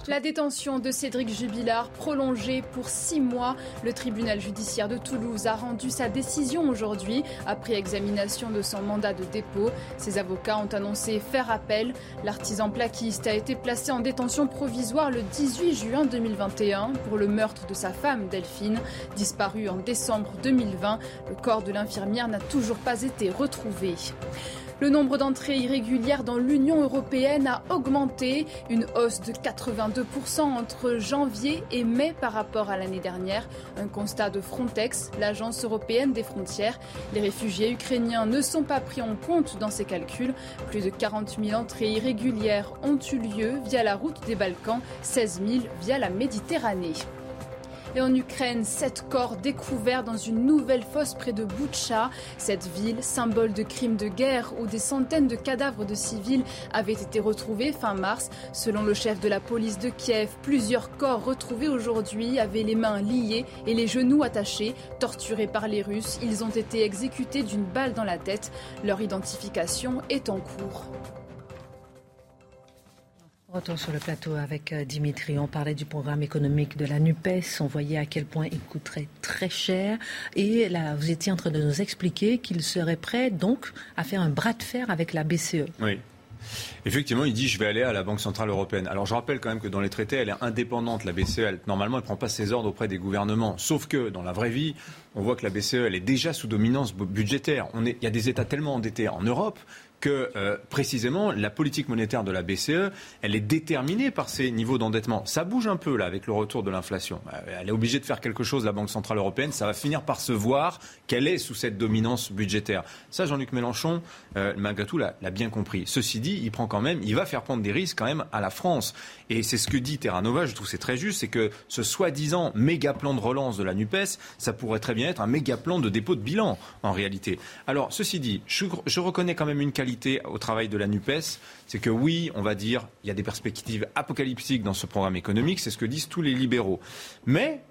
La détention de Cédric Jubilard prolongée pour six mois. Le tribunal judiciaire de Toulouse a rendu sa décision aujourd'hui après examination de son mandat de dépôt. Ses avocats ont annoncé faire appel. L'artisan plaquiste a été placé en détention provisoire le 18 juin 2021 pour le meurtre de sa femme Delphine, disparue en décembre 2020. Le corps de l'infirmière n'a toujours pas été retrouvé. Le nombre d'entrées irrégulières dans l'Union européenne a augmenté, une hausse de 82% entre janvier et mai par rapport à l'année dernière. Un constat de Frontex, l'agence européenne des frontières. Les réfugiés ukrainiens ne sont pas pris en compte dans ces calculs. Plus de 40 000 entrées irrégulières ont eu lieu via la route des Balkans, 16 000 via la Méditerranée. Et en Ukraine, sept corps découverts dans une nouvelle fosse près de Boutcha. Cette ville, symbole de crimes de guerre où des centaines de cadavres de civils avaient été retrouvés fin mars. Selon le chef de la police de Kiev, plusieurs corps retrouvés aujourd'hui avaient les mains liées et les genoux attachés. Torturés par les Russes, ils ont été exécutés d'une balle dans la tête. Leur identification est en cours. Retour sur le plateau avec euh, Dimitri. On parlait du programme économique de la NUPES. On voyait à quel point il coûterait très cher. Et là, vous étiez en train de nous expliquer qu'il serait prêt donc à faire un bras de fer avec la BCE. Oui. Effectivement, il dit je vais aller à la Banque Centrale Européenne. Alors je rappelle quand même que dans les traités, elle est indépendante, la BCE. normalement, elle ne prend pas ses ordres auprès des gouvernements. Sauf que dans la vraie vie, on voit que la BCE, elle est déjà sous dominance budgétaire. Il y a des États tellement endettés en Europe que euh, précisément la politique monétaire de la BCE, elle est déterminée par ces niveaux d'endettement. Ça bouge un peu là avec le retour de l'inflation. Euh, elle est obligée de faire quelque chose, la Banque centrale européenne. Ça va finir par se voir qu'elle est sous cette dominance budgétaire. Ça, Jean-Luc Mélenchon, euh, malgré tout, l'a bien compris. Ceci dit, il prend quand même, il va faire prendre des risques quand même à la France. Et c'est ce que dit Terra Nova. Je trouve c'est très juste, c'est que ce soi-disant méga plan de relance de la Nupes, ça pourrait très bien être un méga plan de dépôt de bilan en réalité. Alors, ceci dit, je reconnais quand même une qualité au travail de la NUPES, c'est que oui, on va dire, il y a des perspectives apocalyptiques dans ce programme économique, c'est ce que disent tous les libéraux. Mais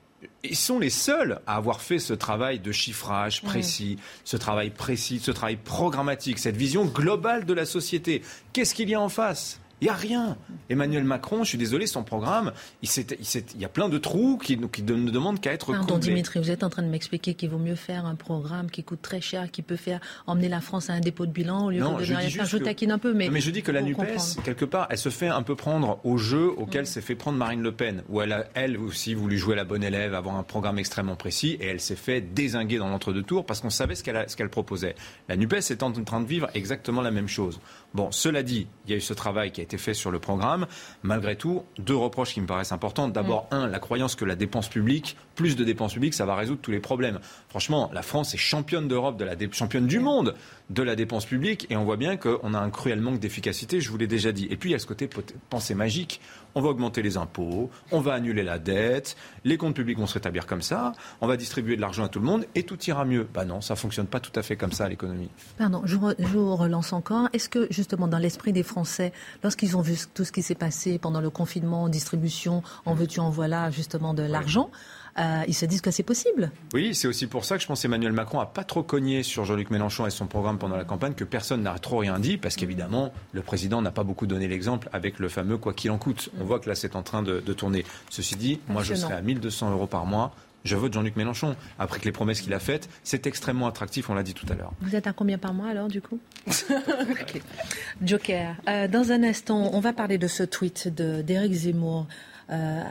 ils sont les seuls à avoir fait ce travail de chiffrage précis, ce travail précis, ce travail programmatique, cette vision globale de la société. Qu'est-ce qu'il y a en face? Il n'y a rien. Emmanuel Macron, je suis désolé, son programme, il, il, y a plein de trous qui, qui ne demandent qu'à être Pardon, Dimitri, vous êtes en train de m'expliquer qu'il vaut mieux faire un programme qui coûte très cher, qui peut faire emmener la France à un dépôt de bilan au lieu de je, rien faire. Je taquine un peu, mais. Mais je dis que la NUPES, quelque part, elle se fait un peu prendre au jeu auquel mm. s'est fait prendre Marine Le Pen, où elle a, elle aussi, voulu jouer la bonne élève, avoir un programme extrêmement précis, et elle s'est fait désinguer dans l'entre-deux tours parce qu'on savait ce qu'elle proposait. La NUPES est en train de vivre exactement la même chose. Bon, cela dit, il y a eu ce travail qui a été fait sur le programme. Malgré tout, deux reproches qui me paraissent importants. D'abord, mm. un, la croyance que la dépense publique, plus de dépenses publiques, ça va résoudre tous les problèmes. Franchement, la France est championne d'Europe, de la championne du monde de la dépense publique, et on voit bien qu'on a un cruel manque d'efficacité, je vous l'ai déjà dit. Et puis, il y a ce côté pensée magique. On va augmenter les impôts, on va annuler la dette, les comptes publics vont se rétablir comme ça, on va distribuer de l'argent à tout le monde, et tout ira mieux. Bah non, ça fonctionne pas tout à fait comme ça, l'économie. Pardon, je, vous relance encore. Est-ce que, justement, dans l'esprit des Français, lorsqu'ils ont vu tout ce qui s'est passé pendant le confinement, distribution, en veux-tu, en voilà, justement, de l'argent, euh, ils se disent que c'est possible. Oui, c'est aussi pour ça que je pense Emmanuel Macron a pas trop cogné sur Jean-Luc Mélenchon et son programme pendant la campagne, que personne n'a trop rien dit, parce qu'évidemment, le président n'a pas beaucoup donné l'exemple avec le fameux quoi qu'il en coûte. On voit que là, c'est en train de, tourner. Ceci dit, moi, je serai à 1200 euros par mois je vote Jean-Luc Mélenchon. Après que les promesses qu'il a faites, c'est extrêmement attractif, on l'a dit tout à l'heure. Vous êtes à combien par mois alors, du coup? Joker. Euh, dans un instant, on va parler de ce tweet d'Éric Zemmour. Euh,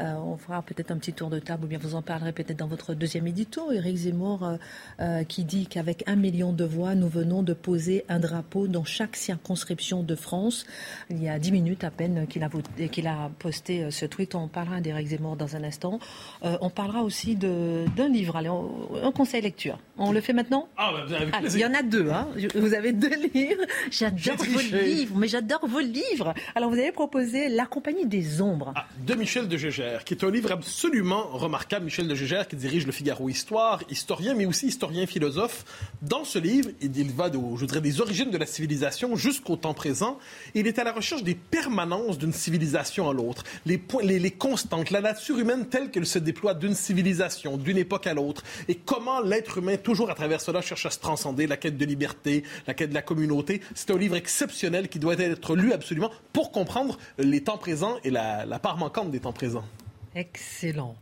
euh, on fera peut-être un petit tour de table, ou bien vous en parlerez peut-être dans votre deuxième édito. Éric Zemmour euh, qui dit qu'avec un million de voix, nous venons de poser un drapeau dans chaque circonscription de France. Il y a dix minutes à peine qu'il a, posté ce tweet. On parlera d'Éric Zemmour dans un instant. on parlera aussi d'un livre. Un conseil lecture. On le fait maintenant ah, bah, Il y en a deux. Hein. Vous avez deux livres. J'adore vos livres, mais j'adore vos livres. Alors vous avez proposé La Compagnie des Ombres. Ah, de Michel de Gégère, qui est un livre absolument remarquable. Michel de Gégère, qui dirige le Figaro Histoire, historien, mais aussi historien philosophe. Dans ce livre, il va de, je dirais, des origines de la civilisation jusqu'au temps présent. Il est à la recherche des permanences d'une civilisation à l'autre, les, les, les constantes, la nature humaine telle qu'elle se déploie d'une civilisation, d'une époque à l'autre, et comment l'être humain, toujours à travers cela, cherche à se transcender, la quête de liberté, la quête de la communauté. C'est un livre exceptionnel qui doit être lu absolument pour comprendre les temps présents et la, la part manquante des temps présents. Excellent.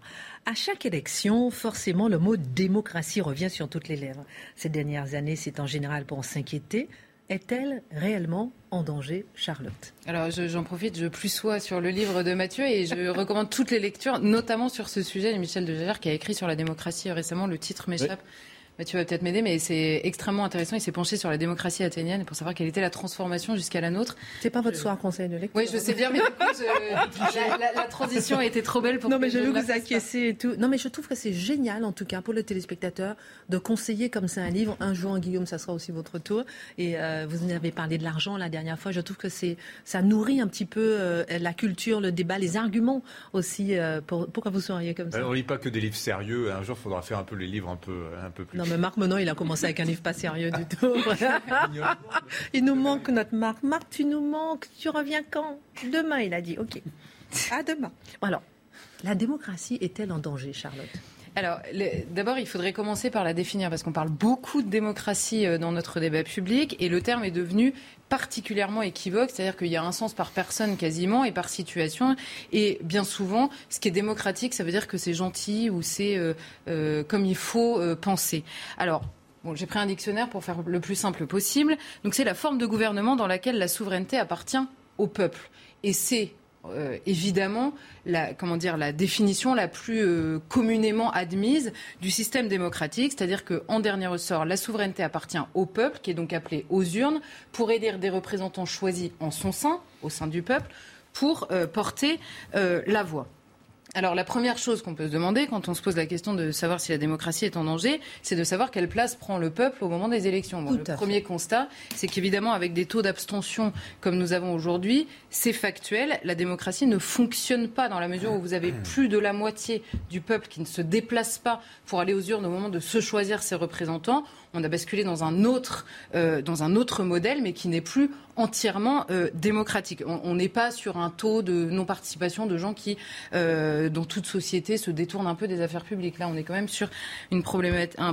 À chaque élection, forcément, le mot démocratie revient sur toutes les lèvres. Ces dernières années, c'est en général pour s'inquiéter. Est-elle réellement en danger, Charlotte? Alors j'en profite, je plus sois sur le livre de Mathieu et je recommande toutes les lectures, notamment sur ce sujet de Michel de qui a écrit sur la démocratie récemment. Le titre m'échappe. Bah, tu vas peut-être m'aider, mais c'est extrêmement intéressant. Il s'est penché sur la démocratie athénienne pour savoir quelle était la transformation jusqu'à la nôtre. C'est pas votre soir conseil de lecture. Oui, je sais bien, mais du coup, la, transition a été trop belle pour. Non, mais je veux vous acquiescer et tout. Non, mais je trouve que c'est génial, en tout cas, pour le téléspectateur, de conseiller comme ça un livre. Un jour, Guillaume, ça sera aussi votre tour. Et euh, vous en avez parlé de l'argent la dernière fois. Je trouve que c'est ça nourrit un petit peu euh, la culture, le débat, les arguments aussi. Euh, pour, pourquoi vous seriez comme ça? On lit pas que des livres sérieux. Un jour, il faudra faire un peu les livres un peu, un peu plus. Non, mais Marc Menon, il a commencé avec un livre pas sérieux du tout. il nous manque notre Marc. Marc, tu nous manques. Tu reviens quand? Demain, il a dit. OK. À demain. Alors, la démocratie est-elle en danger, Charlotte? Alors, d'abord, il faudrait commencer par la définir, parce qu'on parle beaucoup de démocratie euh, dans notre débat public, et le terme est devenu particulièrement équivoque, c'est-à-dire qu'il y a un sens par personne quasiment et par situation. Et bien souvent, ce qui est démocratique, ça veut dire que c'est gentil ou c'est euh, euh, comme il faut penser. Alors, Bon, j'ai pris un dictionnaire pour faire le plus simple possible. Donc c'est la forme de gouvernement dans laquelle la souveraineté appartient au peuple. Et c'est euh, évidemment la, comment dire, la définition la plus euh, communément admise du système démocratique, c'est-à-dire qu'en dernier ressort, la souveraineté appartient au peuple, qui est donc appelé aux urnes, pour élire des représentants choisis en son sein, au sein du peuple, pour euh, porter la voix. Alors la première chose qu'on peut se demander quand on se pose la question de savoir si la démocratie est en danger, c'est de savoir quelle place prend le peuple au moment des élections. le premier constat, c'est qu'évidemment avec des taux d'abstention comme nous avons aujourd'hui, c'est factuel, la démocratie ne fonctionne pas dans la mesure où vous avez plus de la moitié du peuple qui ne se déplace pas pour aller aux urnes au moment de se choisir ses représentants on a basculé dans un autre, euh, dans un autre modèle, mais qui n'est plus entièrement euh, démocratique. On n'est pas sur un taux de non-participation de gens qui, euh, dans toute société, se détournent un peu des affaires publiques. Là, on est quand même sur un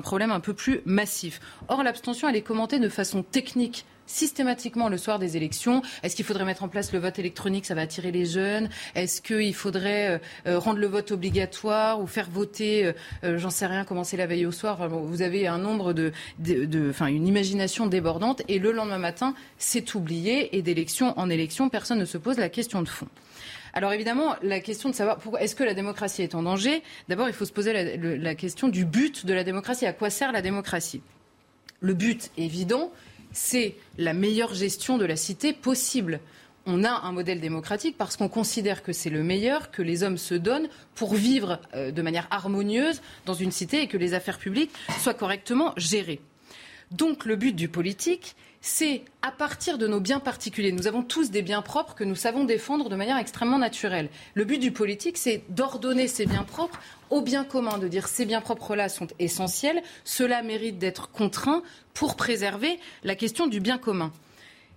problème un peu plus massif. Or, l'abstention, elle est commentée de façon technique systématiquement le soir des élections. Est-ce qu'il faudrait mettre en place le vote électronique Ça va attirer les jeunes? Est-ce qu'il faudrait rendre le vote obligatoire ou faire voter, j'en sais rien, commencer la veille au soir? Vous avez un nombre de, enfin, une imagination débordante. Et le lendemain matin, c'est oublié. Et d'élection en élection, personne ne se pose la question de fond. Alors évidemment, la question de savoir pourquoi est-ce que la démocratie est en danger, d'abord il faut se poser la, question du but de la démocratie. À quoi sert la démocratie? Le but évident, c'est la meilleure gestion de la cité possible. On a un modèle démocratique parce qu'on considère que c'est le meilleur que les hommes se donnent pour vivre euh, de manière harmonieuse dans une cité et que les affaires publiques soient correctement gérées. Donc le but du politique, c'est à partir de nos biens particuliers. Nous avons tous des biens propres que nous savons défendre de manière extrêmement naturelle. Le but du politique, c'est d'ordonner ces biens propres au bien commun, de dire ces biens propres-là sont essentiels, cela mérite d'être contraint pour préserver la question du bien commun.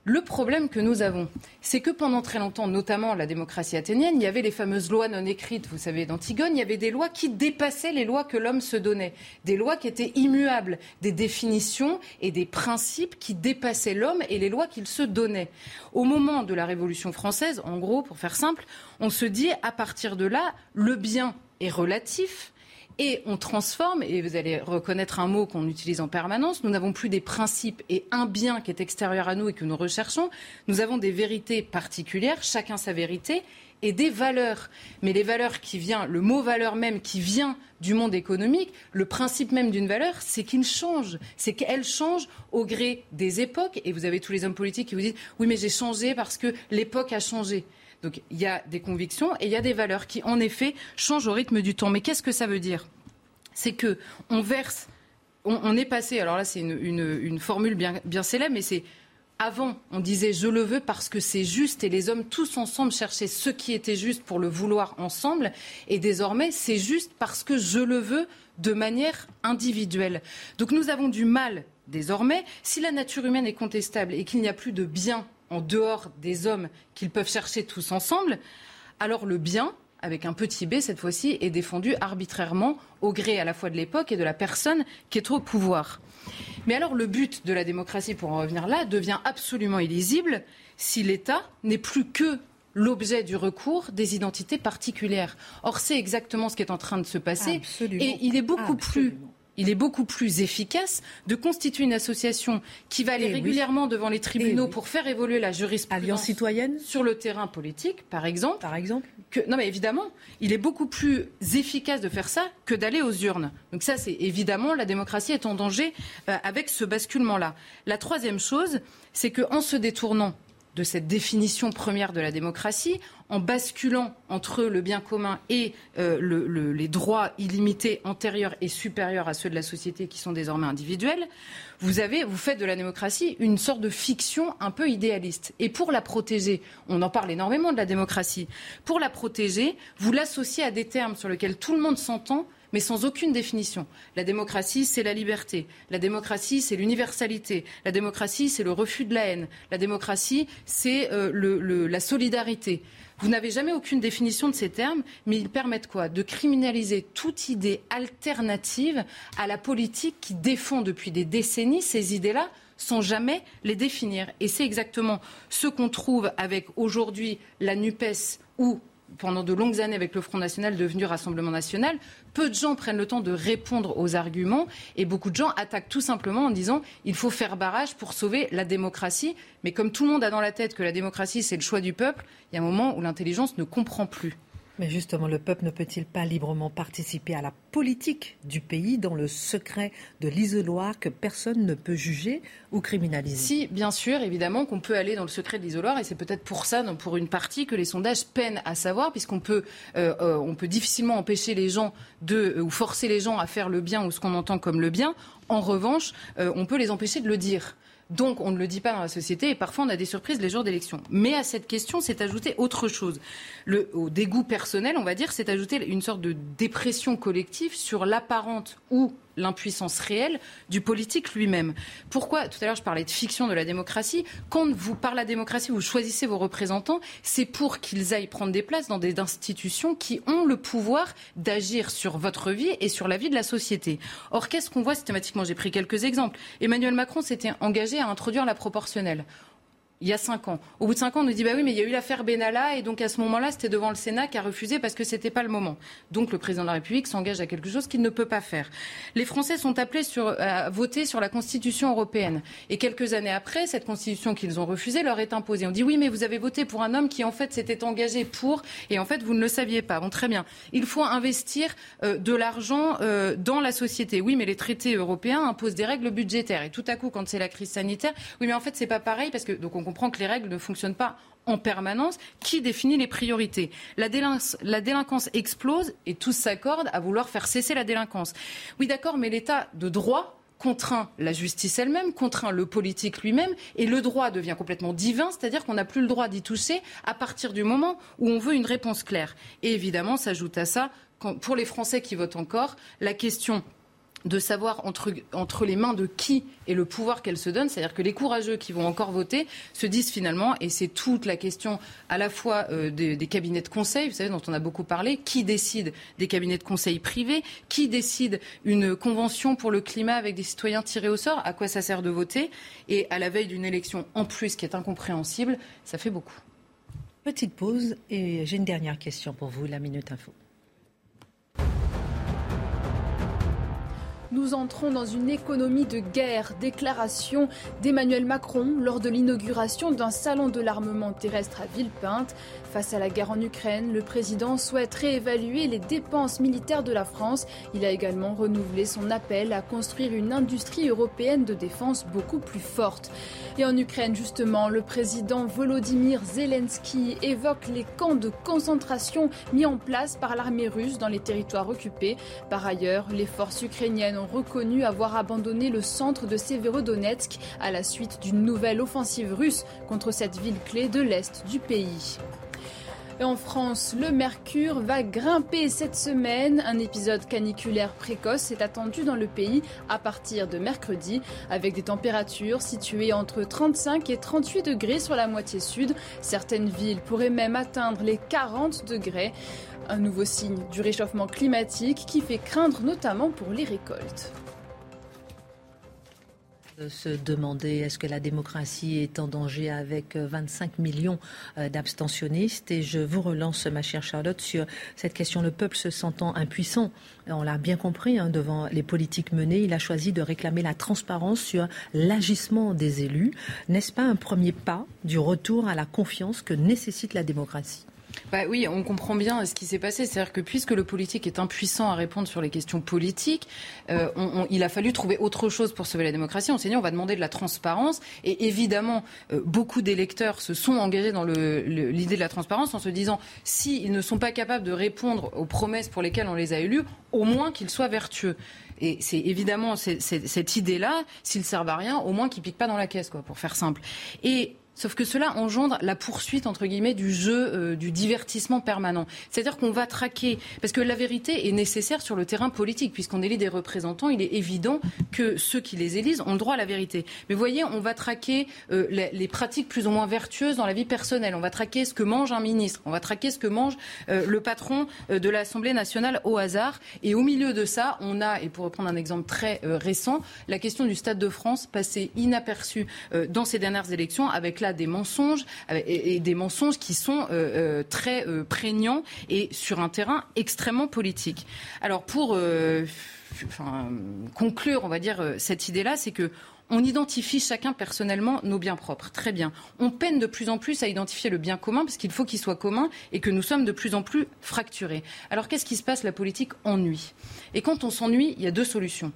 Le problème que nous avons, c'est que pendant très longtemps, notamment la démocratie athénienne, il y avait les fameuses lois non écrites, vous savez, d'Antigone, il y avait des lois qui dépassaient les lois que l'homme se donnait, des lois qui étaient immuables, des définitions et des principes qui dépassaient l'homme et les lois qu'il se donnait. Au moment de la Révolution française, en gros, pour faire simple, on se dit, à partir de là, le bien est relatif, et on transforme, et vous allez reconnaître un mot qu'on utilise en permanence, nous n'avons plus des principes et un bien qui est extérieur à nous et que nous recherchons, nous avons des vérités particulières, chacun sa vérité, et des valeurs. Mais les valeurs qui viennent, le mot valeur même qui vient du monde économique, le principe même d'une valeur, c'est qu'il change. C'est qu'elle change au gré des époques. Et vous avez tous les hommes politiques qui vous disent Oui, mais j'ai changé parce que l'époque a changé. Donc il y a des convictions et il y a des valeurs qui, en effet, changent au rythme du temps. Mais qu'est-ce que ça veut dire? C'est que on verse, on, est passé. Alors là, c'est une, formule bien, bien célèbre, mais c'est avant, on disait je le veux parce que c'est juste et les hommes tous ensemble cherchaient ce qui était juste pour le vouloir ensemble. Et désormais, c'est juste parce que je le veux de manière individuelle. Donc nous avons du mal désormais, si la nature humaine est contestable et qu'il n'y a plus de bien en dehors des hommes qu'ils peuvent chercher tous ensemble, alors le bien, avec un petit b cette fois-ci, est défendu arbitrairement au gré à la fois de l'époque et de la personne qui est au pouvoir. Mais alors le but de la démocratie, pour en revenir là, devient absolument illisible si l'État n'est plus que l'objet du recours des identités particulières. Or, c'est exactement ce qui est en train de se passer. Et il est beaucoup plus il est beaucoup plus efficace de constituer une association qui va aller eh régulièrement devant les tribunaux eh pour faire évoluer la jurisprudence Alliance citoyenne sur le terrain politique, par exemple. Par exemple. Que, non, mais évidemment, il est beaucoup plus efficace de faire ça que d'aller aux urnes. Donc ça, c'est évidemment la démocratie est en danger euh, avec ce basculement-là. La troisième chose, c'est qu'en se détournant de cette définition première de la démocratie, en basculant entre le bien commun et euh, les droits illimités antérieurs et supérieurs à ceux de la société qui sont désormais individuels, vous, avez, vous faites de la démocratie une sorte de fiction un peu idéaliste. Et pour la protéger, on en parle énormément de la démocratie, pour la protéger, vous l'associez à des termes sur lesquels tout le monde s'entend, mais sans aucune définition. La démocratie, c'est la liberté. La démocratie, c'est l'universalité. La démocratie, c'est le refus de la haine. La démocratie, c'est euh, la solidarité. Vous n'avez jamais aucune définition de ces termes, mais ils permettent quoi? De criminaliser toute idée alternative à la politique qui défend depuis des décennies ces idées-là sans jamais les définir. Et c'est exactement ce qu'on trouve avec aujourd'hui la NUPES ou pendant de longues années avec le Front National devenu Rassemblement National, peu de gens prennent le temps de répondre aux arguments et beaucoup de gens attaquent tout simplement en disant il faut faire barrage pour sauver la démocratie. Mais comme tout le monde a dans la tête que la démocratie c'est le choix du peuple, il y a un moment où l'intelligence ne comprend plus. Mais justement, le peuple ne peut-il pas librement participer à la politique du pays dans le secret de l'isoloir que personne ne peut juger ou criminaliser? Si, bien sûr, évidemment qu'on peut aller dans le secret de l'isoloir et c'est peut-être pour ça, pour une partie, que les sondages peinent à savoir, puisqu'on peut, euh, euh, on peut difficilement empêcher les gens de, ou forcer les gens à faire le bien ou ce qu'on entend comme le bien. En revanche, euh, on peut les empêcher de le dire. Donc on ne le dit pas dans la société et parfois on a des surprises les jours d'élection. Mais à cette question s'est ajouté autre chose. Au dégoût personnel, on va dire, s'est ajouté une sorte de dépression collective sur l'apparente ou l'impuissance réelle du politique lui-même. Pourquoi Tout à l'heure, je parlais de fiction de la démocratie. Quand vous, par la démocratie, vous choisissez vos représentants, c'est pour qu'ils aillent prendre des places dans des institutions qui ont le pouvoir d'agir sur votre vie et sur la vie de la société. Or, qu'est-ce qu'on voit systématiquement? J'ai pris quelques exemples. Emmanuel Macron s'était engagé à introduire la proportionnelle il y a cinq ans. Au bout de cinq ans, on nous dit bah oui, mais il y a eu l'affaire Benalla et donc à ce moment-là, c'était devant le Sénat qui a refusé parce que c'était pas le moment. Donc le président de la République s'engage à quelque chose qu'il ne peut pas faire. Les Français sont appelés à voter sur la Constitution européenne et quelques années après, cette Constitution qu'ils ont refusée leur est imposée. On dit oui, mais vous avez voté pour un homme qui en fait s'était engagé pour et en fait vous ne le saviez pas. Bon, très bien. Il faut investir euh, de l'argent euh, dans la société. Oui, mais les traités européens imposent des règles budgétaires et tout à coup, quand c'est la crise sanitaire, oui, mais en fait c'est pas pareil parce que donc on comprend que les règles ne fonctionnent pas en permanence. Qui définit les priorités? La délinquance, explose et tous s'accordent à vouloir faire cesser la délinquance. Oui, d'accord, mais l'état de droit contraint la justice elle-même, contraint le politique lui-même, et le droit devient complètement divin, c'est-à-dire qu'on n'a plus le droit d'y toucher à partir du moment où on veut une réponse claire. Et évidemment, s'ajoute à ça, pour les Français qui votent encore, la question de savoir entre, les mains de qui et le pouvoir qu'elle se donne. C'est-à-dire que les courageux qui vont encore voter se disent finalement, et c'est toute la question à la fois euh, des, cabinets de conseil, vous savez, dont on a beaucoup parlé, qui décide des cabinets de conseil privés, qui décide une convention pour le climat avec des citoyens tirés au sort, à quoi ça sert de voter, et à la veille d'une élection en plus qui est incompréhensible, ça fait beaucoup. Petite pause, et j'ai une dernière question pour vous, la Minute Info. Nous entrons dans une économie de guerre. Déclaration d'Emmanuel Macron lors de l'inauguration d'un salon de l'armement terrestre à Villepinte. Face à la guerre en Ukraine, le président souhaite réévaluer les dépenses militaires de la France. Il a également renouvelé son appel à construire une industrie européenne de défense beaucoup plus forte. Et en Ukraine, justement, le président Volodymyr Zelensky évoque les camps de concentration mis en place par l'armée russe dans les territoires occupés. Par ailleurs, les forces ukrainiennes reconnu avoir abandonné le centre de Severodonetsk à la suite d'une nouvelle offensive russe contre cette ville clé de l'est du pays. En France, le mercure va grimper cette semaine. Un épisode caniculaire précoce est attendu dans le pays à partir de mercredi, avec des températures situées entre 35 et 38 degrés sur la moitié sud. Certaines villes pourraient même atteindre les 40 degrés. Un nouveau signe du réchauffement climatique qui fait craindre notamment pour les récoltes se demander est-ce que la démocratie est en danger avec 25 millions euh, d'abstentionnistes? Et je vous relance, ma chère Charlotte, sur cette question. Le peuple se sentant impuissant, on l'a bien compris, hein, devant les politiques menées, il a choisi de réclamer la transparence sur l'agissement des élus. N'est-ce pas un premier pas du retour à la confiance que nécessite la démocratie? Bah oui, on comprend bien ce qui s'est passé. C'est-à-dire que puisque le politique est impuissant à répondre sur les questions politiques, euh, il a fallu trouver autre chose pour sauver la démocratie. On s'est dit, on va demander de la transparence. Et évidemment, euh, beaucoup d'électeurs se sont engagés dans l'idée de la transparence en se disant, s'ils ne sont pas capables de répondre aux promesses pour lesquelles on les a élus, au moins qu'ils soient vertueux. Et c'est évidemment cette idée-là, s'ils servent à rien, au moins qu'ils piquent pas dans la caisse, quoi, pour faire simple. Et Sauf que cela engendre la poursuite, entre guillemets, du jeu, euh, du divertissement permanent. C'est-à-dire qu'on va traquer, parce que la vérité est nécessaire sur le terrain politique, puisqu'on élit des représentants, il est évident que ceux qui les élisent ont le droit à la vérité. Mais voyez, on va traquer euh, les, pratiques plus ou moins vertueuses dans la vie personnelle, on va traquer ce que mange un ministre, on va traquer ce que mange euh, le patron de l'Assemblée nationale au hasard. Et au milieu de ça, on a, et pour reprendre un exemple très récent, la question du Stade de France passée inaperçue dans ces dernières élections avec des mensonges et, des mensonges qui sont euh, euh, très euh, prégnants et sur un terrain extrêmement politique. Alors pour conclure, on va dire cette idée-là, c'est que on identifie chacun personnellement nos biens propres. Très bien. On peine de plus en plus à identifier le bien commun parce qu'il faut qu'il soit commun et que nous sommes de plus en plus fracturés. Alors qu'est-ce qui se passe? La politique ennuie. Et quand on s'ennuie, il y a deux solutions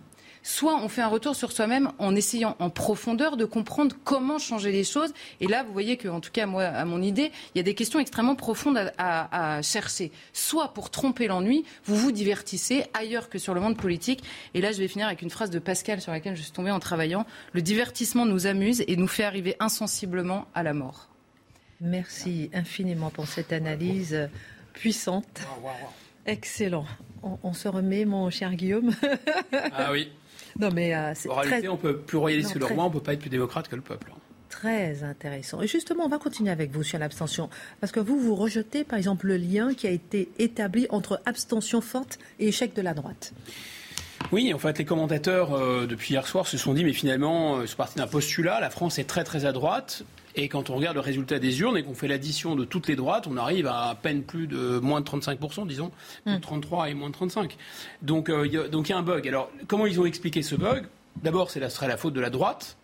soit on fait un retour sur soi-même en essayant en profondeur de comprendre comment changer les choses. Et là, vous voyez que, en tout cas, moi, à mon idée, il y a des questions extrêmement profondes à, chercher. Soit pour tromper l'ennui, vous vous divertissez ailleurs que sur le monde politique. Et là, je vais finir avec une phrase de Pascal sur laquelle je suis tombée en travaillant. Le divertissement nous amuse et nous fait arriver insensiblement à la mort. Merci infiniment pour cette analyse puissante. Excellent. on, se remet, mon cher Guillaume. ah oui. Non, mais euh, En réalité, on peut plus royaliste que le roi, on peut pas être plus démocrate que le peuple. Très intéressant. Et justement, on va continuer avec vous sur l'abstention. Parce que vous, vous rejetez, par exemple, le lien qui a été établi entre abstention forte et échec de la droite. Oui, en fait, les commentateurs, euh, depuis hier soir, se sont dit, mais finalement, euh, c'est parti d'un postulat, la France est très très à droite, et quand on regarde le résultat des urnes et qu'on fait l'addition de toutes les droites, on arrive à à peine plus de moins de 35%, disons, de 33 hmm. et moins de 35. Donc euh, il y, donc, y a un bug. Alors, comment ils ont expliqué ce bug? D'abord, ce serait la faute de la droite.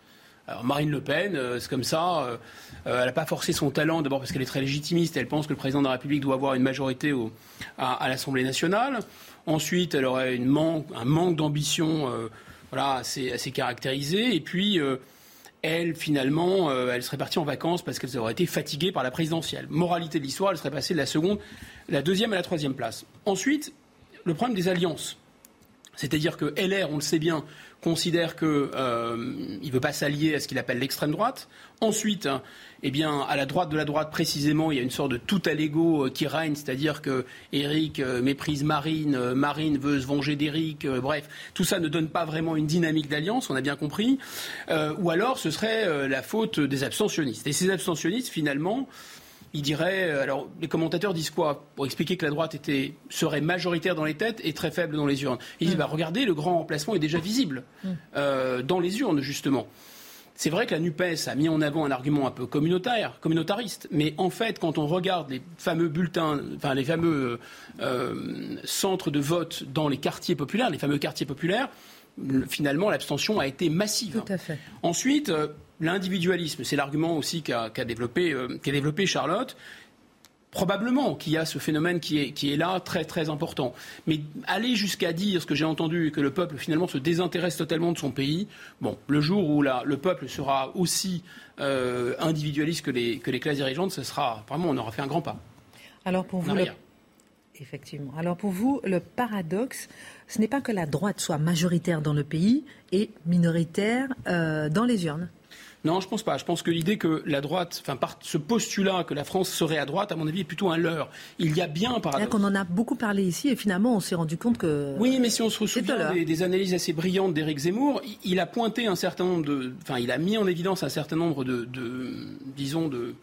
Alors Marine Le Pen, c'est comme ça. elle n'a pas forcé son talent, d'abord parce qu'elle est très légitimiste. Elle pense que le président de la République doit avoir une majorité à l'Assemblée nationale. Ensuite, elle aurait une un manque d'ambition euh, voilà, assez, caractérisé. Et puis, euh, elle, finalement, euh, elle serait partie en vacances parce qu'elle aurait été fatiguée par la présidentielle. Moralité de l'histoire, elle serait passée de la seconde, la deuxième à la troisième place. Ensuite, le problème des alliances. C'est-à-dire que LR, on le sait bien, considère qu'il euh, ne veut pas s'allier à ce qu'il appelle l'extrême droite. Ensuite, eh bien, à la droite de la droite précisément, il y a une sorte de tout à l'ego euh, qui règne, c'est-à-dire que Eric euh, méprise Marine, Marine veut se venger d'Eric, bref, tout ça ne donne pas vraiment une dynamique d'alliance, on a bien compris. ou alors, ce serait la faute des abstentionnistes. Et ces abstentionnistes, finalement, il dirait, euh, alors les commentateurs disent quoi Pour expliquer que la droite était, serait majoritaire dans les têtes et très faible dans les urnes? Ils disent, mm. bah, regardez, le grand remplacement est déjà visible mm. euh, dans les urnes, justement. C'est vrai que la NUPES a mis en avant un argument un peu communautaire, communautariste, mais en fait, quand on regarde les fameux bulletins, enfin les fameux euh, centres de vote dans les quartiers populaires, les fameux quartiers populaires, finalement, l'abstention a été massive. Tout à fait. Ensuite, L'individualisme, c'est l'argument aussi qu'a développé, euh, développé, Charlotte probablement qu'il y a ce phénomène qui est, qui est, là très très important. Mais aller jusqu'à dire ce que j'ai entendu, que le peuple finalement se désintéresse totalement de son pays, bon, le jour où le peuple sera aussi euh, individualiste que les, que les classes dirigeantes, ce sera vraiment, on aura fait un grand pas. Alors pour vous, effectivement. Alors pour vous, le paradoxe, ce n'est pas que la droite soit majoritaire dans le pays et minoritaire euh, dans les urnes. Non, je pense pas. Je pense que l'idée que la droite, enfin, par ce postulat que la France serait à droite, à mon avis, est plutôt un leurre. Il y a bien par exemple. qu'on en a beaucoup parlé ici et finalement on s'est rendu compte que. Oui, mais si on se souvient des, analyses assez brillantes d'Éric Zemmour, il, a pointé un certain nombre de, enfin, il a mis en évidence un certain nombre de, disons de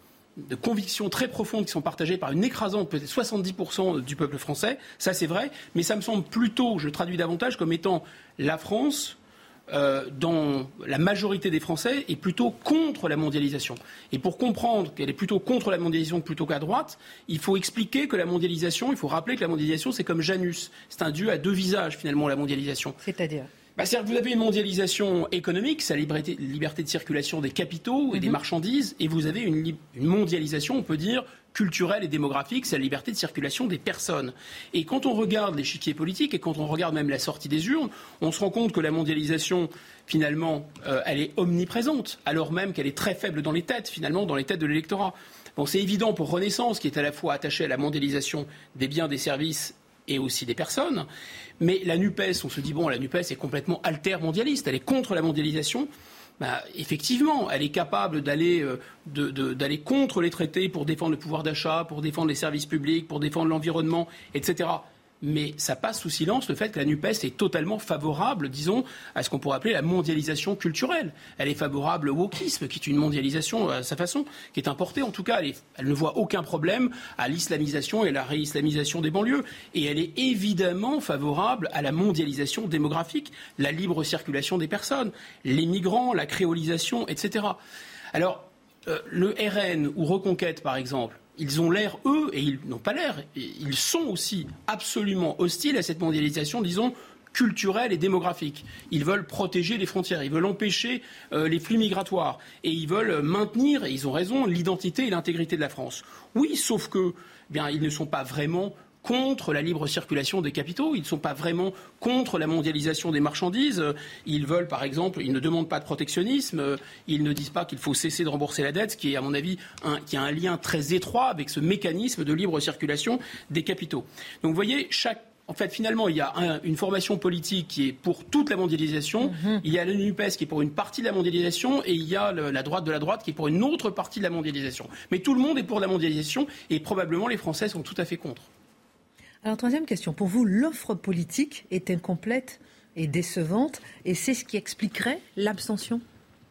de convictions très profondes qui sont partagées par une écrasante, peut-être 70% du peuple français. Ça, c'est vrai. Mais ça me semble plutôt, je traduis davantage, comme étant la France euh, dans la majorité des Français est plutôt contre la mondialisation. Et pour comprendre qu'elle est plutôt contre la mondialisation plutôt qu'à droite, il faut expliquer que la mondialisation, il faut rappeler que la mondialisation, c'est comme Janus. C'est un dieu à deux visages, finalement, la mondialisation. C'est-à-dire? Bah, cest que vous avez une mondialisation économique, c'est la liberté, de circulation des capitaux et des mhm. marchandises, et vous avez une, une, mondialisation, on peut dire, culturelle et démographique, c'est la liberté de circulation des personnes. Et quand on regarde l'échiquier politique et quand on regarde même la sortie des urnes, on se rend compte que la mondialisation, finalement, euh, elle est omniprésente, alors même qu'elle est très faible dans les têtes, finalement, dans les têtes de l'électorat. Bon, c'est évident pour Renaissance, qui est à la fois attachée à la mondialisation des biens, des services et aussi des personnes. Mais la NUPES, on se dit, bon, la NUPES est complètement alter-mondialiste, elle est contre la mondialisation. Bah, effectivement, elle est capable d'aller euh, contre les traités pour défendre le pouvoir d'achat, pour défendre les services publics, pour défendre l'environnement, etc mais ça passe sous silence le fait que la NUPES est totalement favorable, disons, à ce qu'on pourrait appeler la mondialisation culturelle. Elle est favorable au wokisme, qui est une mondialisation à sa façon, qui est importée en tout cas. Elle, ne voit aucun problème à l'islamisation et à la réislamisation des banlieues. Et elle est évidemment favorable à la mondialisation démographique, la libre circulation des personnes, les migrants, la créolisation, etc. Alors, euh, le RN ou Reconquête, par exemple, ils ont l'air, eux, et ils n'ont pas l'air, ils sont aussi absolument hostiles à cette mondialisation, disons, culturelle et démographique. Ils veulent protéger les frontières, ils veulent empêcher euh, les flux migratoires, et ils veulent maintenir, et ils ont raison, l'identité et l'intégrité de la France. Oui, sauf que, eh bien, ils ne sont pas vraiment contre la libre circulation des capitaux, ils ne sont pas vraiment contre la mondialisation des marchandises. Ils veulent, par exemple, ils ne demandent pas de protectionnisme, ils ne disent pas qu'il faut cesser de rembourser la dette, ce qui est, à mon avis, un, qui a un lien très étroit avec ce mécanisme de libre circulation des capitaux. Donc, vous voyez, chaque en fait, finalement, il y a une formation politique qui est pour toute la mondialisation, mhm. il y a l'UNUPES qui est pour une partie de la mondialisation, et il y a la droite de la droite qui est pour une autre partie de la mondialisation. Mais tout le monde est pour la mondialisation, et probablement les Français sont tout à fait contre. Alors, troisième question. Pour vous, l'offre politique est incomplète et décevante, et c'est ce qui expliquerait l'abstention?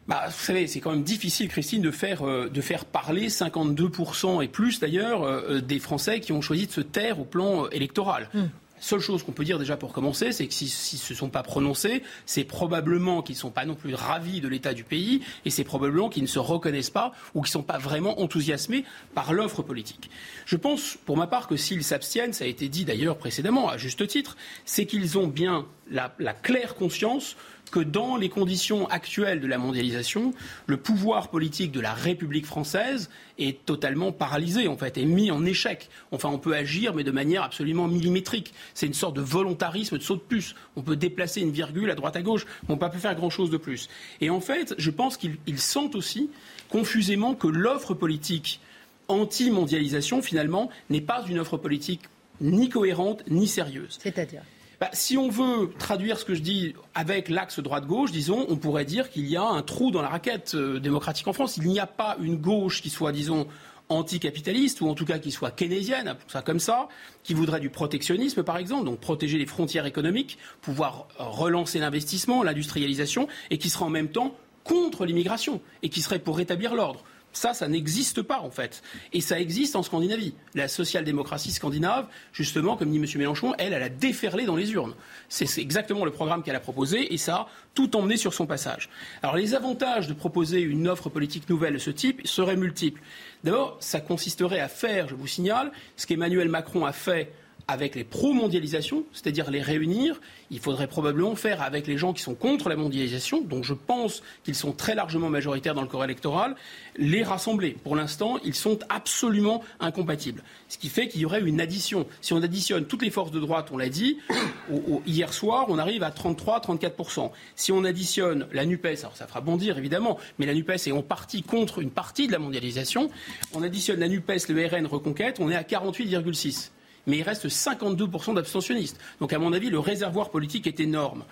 Bah, vous savez, c'est quand même difficile, Christine, de faire, euh, de faire parler 52% et plus d'ailleurs euh, des Français qui ont choisi de se taire au plan euh, électoral. Hmm. Seule chose qu'on peut dire déjà pour commencer, c'est que s'ils ne se sont pas prononcés, c'est probablement qu'ils ne sont pas non plus ravis de l'état du pays et c'est probablement qu'ils ne se reconnaissent pas ou qu'ils ne sont pas vraiment enthousiasmés par l'offre politique. Je pense, pour ma part, que s'ils s'abstiennent, ça a été dit d'ailleurs précédemment, à juste titre, c'est qu'ils ont bien la claire conscience que dans les conditions actuelles de la mondialisation, le pouvoir politique de la République française est totalement paralysé, en fait, est mis en échec. Enfin, on peut agir, mais de manière absolument millimétrique. C'est une sorte de volontarisme de saut de puce. On peut déplacer une virgule à droite à gauche, mais on ne peut pas faire grand-chose de plus. Et en fait, je pense qu'ils sentent aussi confusément que l'offre politique anti-mondialisation, finalement, n'est pas une offre politique ni cohérente ni sérieuse. C'est-à-dire? Bah, si on veut traduire ce que je dis avec l'axe droite-gauche, disons, on pourrait dire qu'il y a un trou dans la raquette euh, démocratique en France. Il n'y a pas une gauche qui soit, disons, anticapitaliste, ou en tout cas qui soit keynésienne, pour ça qui voudrait du protectionnisme, par exemple, donc protéger les frontières économiques, pouvoir euh, relancer l'investissement, l'industrialisation, et qui serait en même temps contre l'immigration, et qui serait pour rétablir l'ordre. Ça, ça n'existe pas en fait. Et ça existe en Scandinavie. La social-démocratie scandinave, justement, comme dit M. Mélenchon, elle, elle a déferlé dans les urnes. C'est exactement le programme qu'elle a proposé et ça a tout emmené sur son passage. Alors les avantages de proposer une offre politique nouvelle de ce type seraient multiples. D'abord, ça consisterait à faire, je vous signale, ce qu'Emmanuel Macron a fait avec les pro-mondialisation, c'est-à-dire les réunir. Il faudrait probablement faire avec les gens qui sont contre la mondialisation, dont je pense qu'ils sont très largement majoritaires dans le corps électoral, les rassembler. Pour l'instant, ils sont absolument incompatibles. Ce qui fait qu'il y aurait une addition. Si on additionne toutes les forces de droite, on l'a dit, hier soir, on arrive à 33-34%. Si on additionne la NUPES, alors ça fera bondir évidemment, mais la NUPES est en partie contre une partie de la mondialisation, on additionne la NUPES, le RN Reconquête, on est à 48,6 mais il reste 52% d'abstentionnistes. Donc, à mon avis, le réservoir politique est énorme.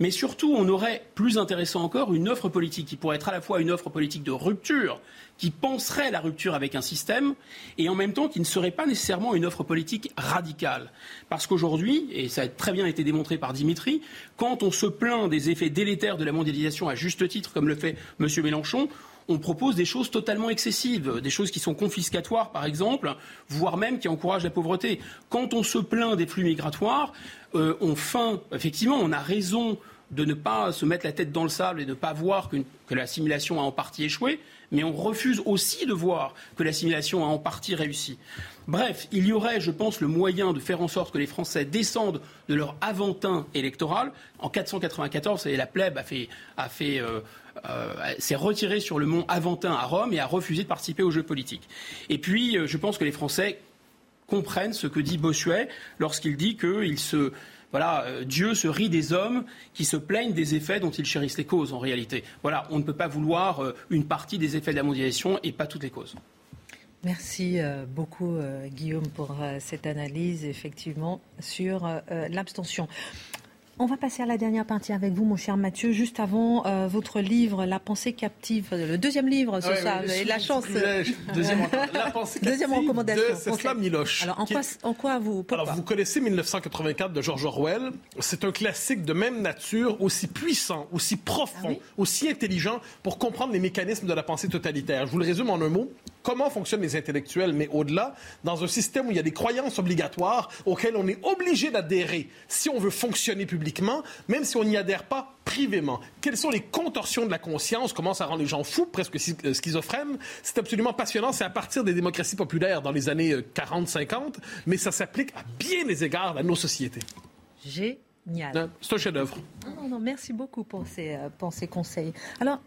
Mais surtout, on aurait, plus intéressant encore, une offre politique qui pourrait être à la fois une offre politique de rupture, qui penserait la rupture avec un système, et en même temps qui ne serait pas nécessairement une offre politique radicale. Parce qu'aujourd'hui, et ça a très bien été démontré par Dimitri, quand on se plaint des effets délétères de la mondialisation à juste titre, comme le fait M. Mélenchon, on propose des choses totalement excessives, des choses qui sont confiscatoires, par exemple, voire même qui encouragent la pauvreté. Quand on se plaint des flux migratoires, euh, on effectivement, on a raison de ne pas se mettre la tête dans le sable et de ne pas voir que, que l'assimilation a en partie échoué, mais on refuse aussi de voir que l'assimilation a en partie réussi. Bref, il y aurait, je pense, le moyen de faire en sorte que les Français descendent de leur aventin électoral. En 494, la plèbe a fait, a fait euh, euh, s'est retiré sur le mont Aventin à Rome et a refusé de participer aux Jeux politiques. Et puis, euh, je pense que les Français comprennent ce que dit Bossuet lorsqu'il dit que se, voilà, euh, Dieu se rit des hommes qui se plaignent des effets dont ils chérissent les causes en réalité. Voilà, on ne peut pas vouloir une partie des effets de la mondialisation et pas toutes les causes. Merci beaucoup Guillaume pour cette analyse effectivement sur l'abstention. On va passer à la dernière partie avec vous, mon cher Mathieu. Juste avant euh, votre livre, La pensée captive, le deuxième livre, c'est ça. Vous la chance. Deuxième, la pensée captive deuxième recommandation. de Cesla Miloche. Alors, en, quoi, en quoi, vous Alors, vous connaissez 1984 de George Orwell. C'est un classique de même nature, aussi puissant, aussi profond, ah aussi intelligent pour comprendre les mécanismes de la pensée totalitaire. Je vous le résume en un mot. Comment fonctionnent les intellectuels, mais au-delà, dans un système où il y a des croyances obligatoires auxquelles on est obligé d'adhérer si on veut fonctionner publiquement même si on n'y adhère pas privément. Quelles sont les contorsions de la conscience? Comment ça rend les gens fous, presque euh, schizophrènes? C'est absolument passionnant. C'est à partir des démocraties populaires dans les années 40-50, euh, mais ça s'applique à bien des égards à nos sociétés. Génial. C'est un chef-d'œuvre. Non, non, merci beaucoup pour ces, euh, pour ces conseils. Alors,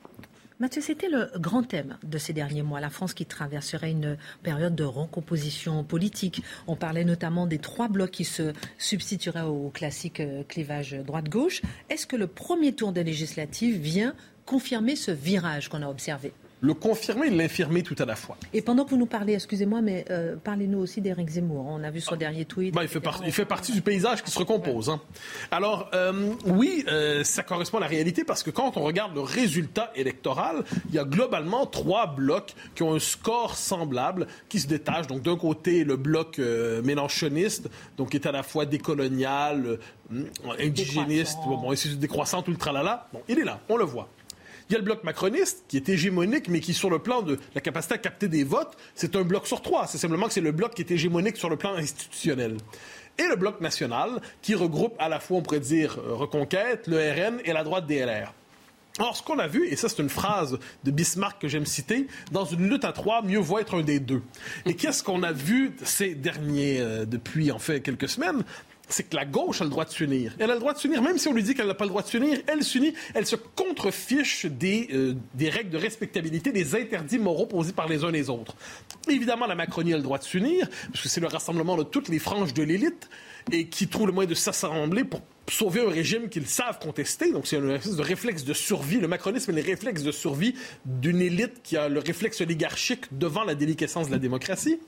Mathieu, c'était le grand thème de ces derniers mois, la France qui traverserait une période de recomposition politique. On parlait notamment des trois blocs qui se substitueraient au classique euh, clivage droite-gauche. Est-ce que le premier tour des législatives vient confirmer ce virage qu'on a observé? Le confirmer et l'infirmer tout à la fois. Et pendant que vous nous parlez, excusez-moi, mais euh, parlez-nous aussi d'Éric Zemmour. On a vu son dernier tweet. Ben, il, fait il, fait partie du paysage qui se recompose. Hein. Alors, euh, oui, euh, ça correspond à la réalité parce que quand on regarde le résultat électoral, il y a globalement trois blocs qui ont un score semblable, qui se détachent. Donc, d'un côté, le bloc mélanchoniste, donc qui est à la fois décolonial, indigéniste, bon, bon, décroissant, tout le tralala. Bon, il est là, on le voit. Il y a le bloc macroniste, qui est hégémonique, mais qui, sur le plan de la capacité à capter des votes, c'est un bloc sur trois. C'est simplement que c'est le bloc qui est hégémonique sur le plan institutionnel. Et le bloc national, qui regroupe à la fois, on pourrait dire, euh, Reconquête, le RN et la droite DLR. Alors, ce qu'on a vu, et ça c'est une phrase de Bismarck que j'aime citer, dans une lutte à trois, mieux vaut être un des deux. Et qu'est-ce qu'on a vu ces derniers, euh, depuis en fait quelques semaines? C'est que la gauche a le droit de s'unir. Elle a le droit de s'unir, même si on lui dit qu'elle n'a pas le droit de s'unir, elle s'unit, elle se contrefiche des, euh, des règles de respectabilité, des interdits moraux posés par les uns les autres. Évidemment, la Macronie a le droit de s'unir, parce que c'est le rassemblement de toutes les franges de l'élite, et qui trouve le moyen de s'assembler pour sauver un régime qu'ils savent contester. Donc, c'est un espèce de réflexe de survie. Le macronisme est le réflexe de survie d'une élite qui a le réflexe oligarchique devant la déliquescence de la démocratie.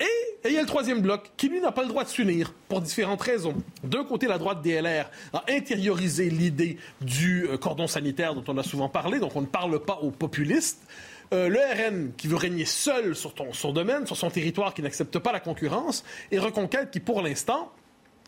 Et il y a le troisième bloc qui, lui, n'a pas le droit de s'unir pour différentes raisons. D'un côté, la droite DLR a intériorisé l'idée du euh, cordon sanitaire dont on a souvent parlé, donc on ne parle pas aux populistes. Euh, le RN qui veut régner seul sur son domaine, sur son territoire, qui n'accepte pas la concurrence, et Reconquête qui, pour l'instant,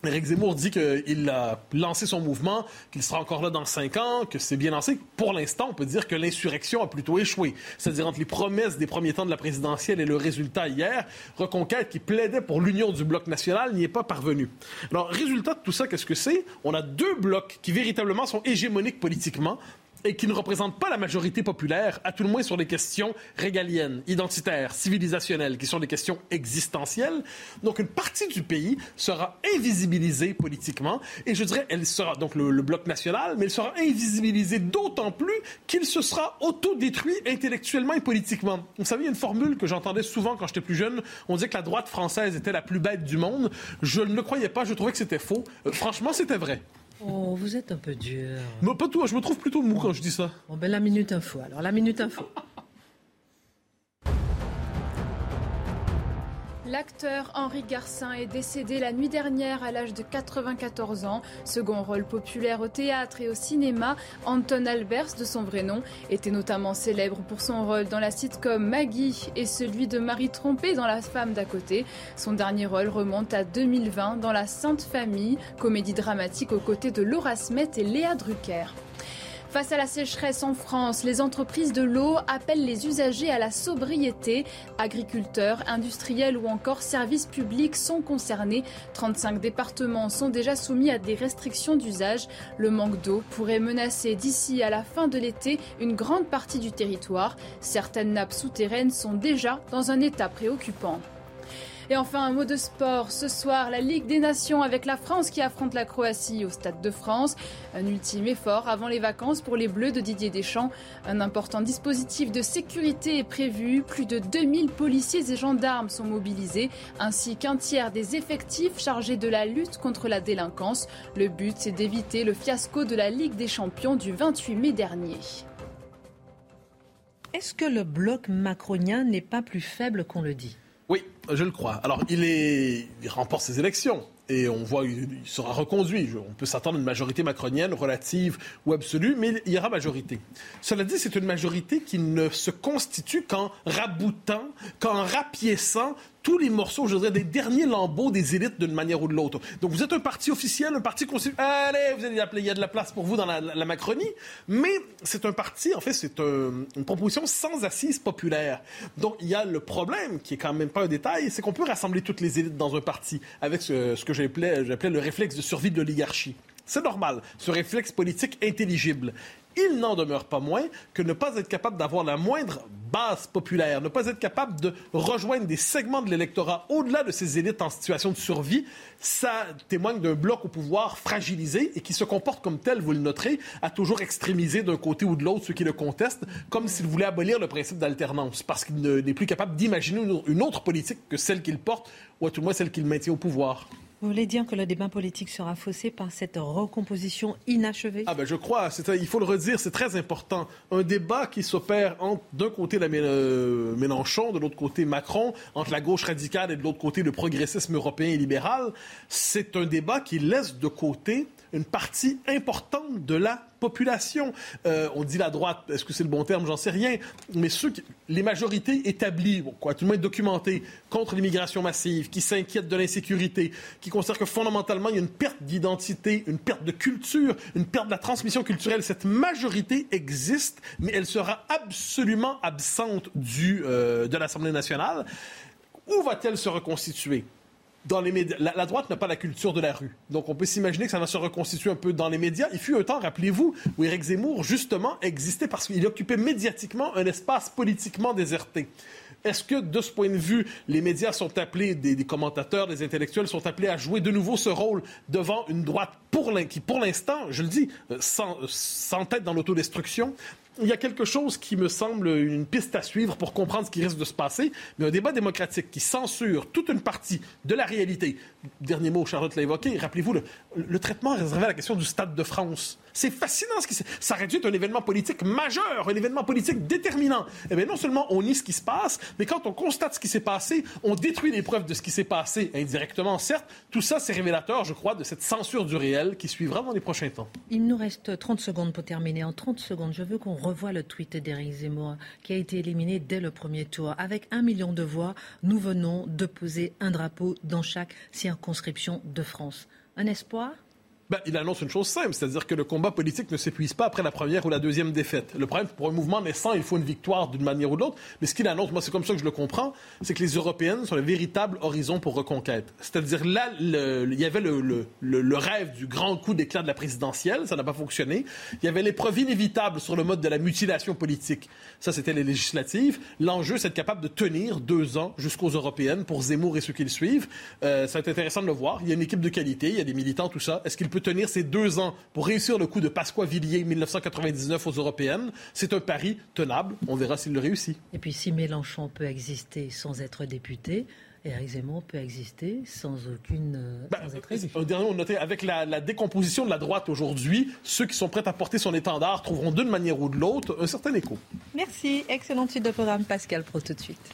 Éric Zemmour dit qu'il a lancé son mouvement, qu'il sera encore là dans cinq ans, que c'est bien lancé. Pour l'instant, on peut dire que l'insurrection a plutôt échoué. C'est-à-dire entre les promesses des premiers temps de la présidentielle et le résultat hier, Reconquête, qui plaidait pour l'union du bloc national, n'y est pas parvenu. Alors, résultat de tout ça, qu'est-ce que c'est? On a deux blocs qui véritablement sont hégémoniques politiquement et qui ne représente pas la majorité populaire, à tout le moins sur les questions régaliennes, identitaires, civilisationnelles, qui sont des questions existentielles. Donc une partie du pays sera invisibilisée politiquement, et je dirais, elle sera donc le, bloc national, mais elle sera invisibilisée d'autant plus qu'il se sera autodétruit intellectuellement et politiquement. Vous savez, il y a une formule que j'entendais souvent quand j'étais plus jeune, on disait que la droite française était la plus bête du monde. Je ne le croyais pas, je trouvais que c'était faux. Euh, franchement, c'était vrai. Oh, vous êtes un peu dur. Non, pas toi, je me trouve plutôt mou quand je dis ça. Bon, ben la minute info. Alors, la minute info. L'acteur Henri Garcin est décédé la nuit dernière à l'âge de 94 ans. Second rôle populaire au théâtre et au cinéma, Anton Albers, de son vrai nom, était notamment célèbre pour son rôle dans la sitcom Maggie et celui de Marie Trompée dans La femme d'à côté. Son dernier rôle remonte à 2020 dans La Sainte Famille, comédie dramatique aux côtés de Laura Smet et Léa Drucker. Face à la sécheresse en France, les entreprises de l'eau appellent les usagers à la sobriété. Agriculteurs, industriels ou encore services publics sont concernés. 35 départements sont déjà soumis à des restrictions d'usage. Le manque d'eau pourrait menacer d'ici à la fin de l'été une grande partie du territoire. Certaines nappes souterraines sont déjà dans un état préoccupant. Et enfin, un mot de sport. Ce soir, la Ligue des Nations avec la France qui affronte la Croatie au Stade de France. Un ultime effort avant les vacances pour les Bleus de Didier Deschamps. Un important dispositif de sécurité est prévu. Plus de 2000 policiers et gendarmes sont mobilisés, ainsi qu'un tiers des effectifs chargés de la lutte contre la délinquance. Le but, c'est d'éviter le fiasco de la Ligue des Champions du 28 mai dernier. Est-ce que le bloc macronien n'est pas plus faible qu'on le dit? Oui, je le crois. Alors, il, il remporte ses élections et on voit qu'il sera reconduit. On peut s'attendre à une majorité macronienne relative ou absolue, mais il y aura majorité. Cela dit, c'est une majorité qui ne se constitue qu'en raboutant, qu'en rapiéçant tous les morceaux, je dirais, des derniers lambeaux des élites d'une manière ou de l'autre. Donc vous êtes un parti officiel, un parti constitué. Allez, vous allez appeler, il y a de la place pour vous dans la, Macronie. Mais c'est un parti, en fait, c'est une proposition sans assise populaire. Donc il y a le problème, qui est quand même pas un détail, c'est qu'on peut rassembler toutes les élites dans un parti avec ce, ce que j'appelais le réflexe de survie de l'oligarchie. C'est normal, ce réflexe politique intelligible. Il n'en demeure pas moins que ne pas être capable d'avoir la moindre base populaire, ne pas être capable de rejoindre des segments de l'électorat au-delà de ces élites en situation de survie, ça témoigne d'un bloc au pouvoir fragilisé et qui se comporte comme tel, vous le noterez, à toujours extrémiser d'un côté ou de l'autre ceux qui le contestent, comme s'il voulait abolir le principe d'alternance, parce qu'il n'est plus capable d'imaginer une autre politique que celle qu'il porte, ou à tout le moins celle qu'il maintient au pouvoir. Vous voulez dire que le débat politique sera faussé par cette recomposition inachevée? Ah ben je crois, il faut le redire, c'est très important. Un débat qui s'opère d'un côté la euh, Mélenchon, de l'autre côté Macron, entre la gauche radicale et de l'autre côté le progressisme européen et libéral, c'est un débat qui laisse de côté une partie importante de la population. Euh, on dit la droite, est-ce que c'est le bon terme? J'en sais rien. Mais ceux les majorités établies, quoi, tout le monde documentées, contre l'immigration massive, qui s'inquiètent de l'insécurité, qui considèrent que fondamentalement il y a une perte d'identité, une perte de culture, une perte de la transmission culturelle. Cette majorité existe, mais elle sera absolument absente du, euh, de l'Assemblée nationale. Où va-t-elle se reconstituer? Dans les. La, droite n'a pas la culture de la rue. Donc, on peut s'imaginer que ça va se reconstituer un peu dans les médias. Il fut un temps, rappelez-vous, où Éric Zemmour, justement, existait parce qu'il occupait médiatiquement un espace politiquement déserté. Est-ce que, de ce point de vue, les médias sont appelés, des, commentateurs, des intellectuels sont appelés à jouer de nouveau ce rôle devant une droite pour qui, pour l'instant, je le dis, euh, sans, sans tête dans l'autodestruction, il y a quelque chose qui me semble une piste à suivre pour comprendre ce qui risque de se passer, mais un débat démocratique qui censure toute une partie de la réalité. Dernier mot, Charlotte l'a évoqué, rappelez-vous le, traitement réservé à la question du Stade de France. C'est fascinant ce qui Ça réduit un événement politique majeur, un événement politique déterminant. Eh bien, non seulement on nie ce qui se passe, mais quand on constate ce qui s'est passé, on détruit les preuves de ce qui s'est passé, indirectement, certes. Tout ça, c'est révélateur, je crois, de cette censure du réel qui suivra dans les prochains temps. Il nous reste 30 secondes pour terminer. En 30 secondes, je veux qu'on revoie le tweet d'Éric Zemmour, qui a été éliminé dès le premier tour. Avec un million de voix, nous venons de poser un drapeau dans chaque circonscription de France. Un espoir? Ben, il annonce une chose simple, c'est-à-dire que le combat politique ne s'épuise pas après la première ou la deuxième défaite. Le problème, pour un mouvement naissant, il faut une victoire d'une manière ou de l'autre. Mais ce qu'il annonce, moi, c'est comme ça que je le comprends, c'est que les Européennes sont le véritable horizon pour reconquête. C'est-à-dire là, il y avait le, rêve du grand coup d'éclat de la présidentielle, ça n'a pas fonctionné. Il y avait l'épreuve inévitable sur le mode de la mutilation politique. Ça, c'était les législatives. L'enjeu, c'est d'être capable de tenir deux ans jusqu'aux européennes pour Zemmour et ceux qui le suivent. Euh, ça va être intéressant de le voir. Il y a une équipe de qualité, il y a des militants, tout ça. Est-ce qu'il peut tenir ces deux ans pour réussir le coup de Pasqua-Villiers 1999 aux européennes. C'est un pari tenable. On verra s'il le réussit. Et puis si Mélenchon peut exister sans être député, Éric Zemmour peut exister sans aucune. Euh, bah, sans Un dernier mot noté avec la, la, décomposition de la droite aujourd'hui, ceux qui sont prêts à porter son étendard trouveront d'une manière ou de l'autre un certain écho. Merci. Excellente suite de programme, Pascal Pro, tout de suite.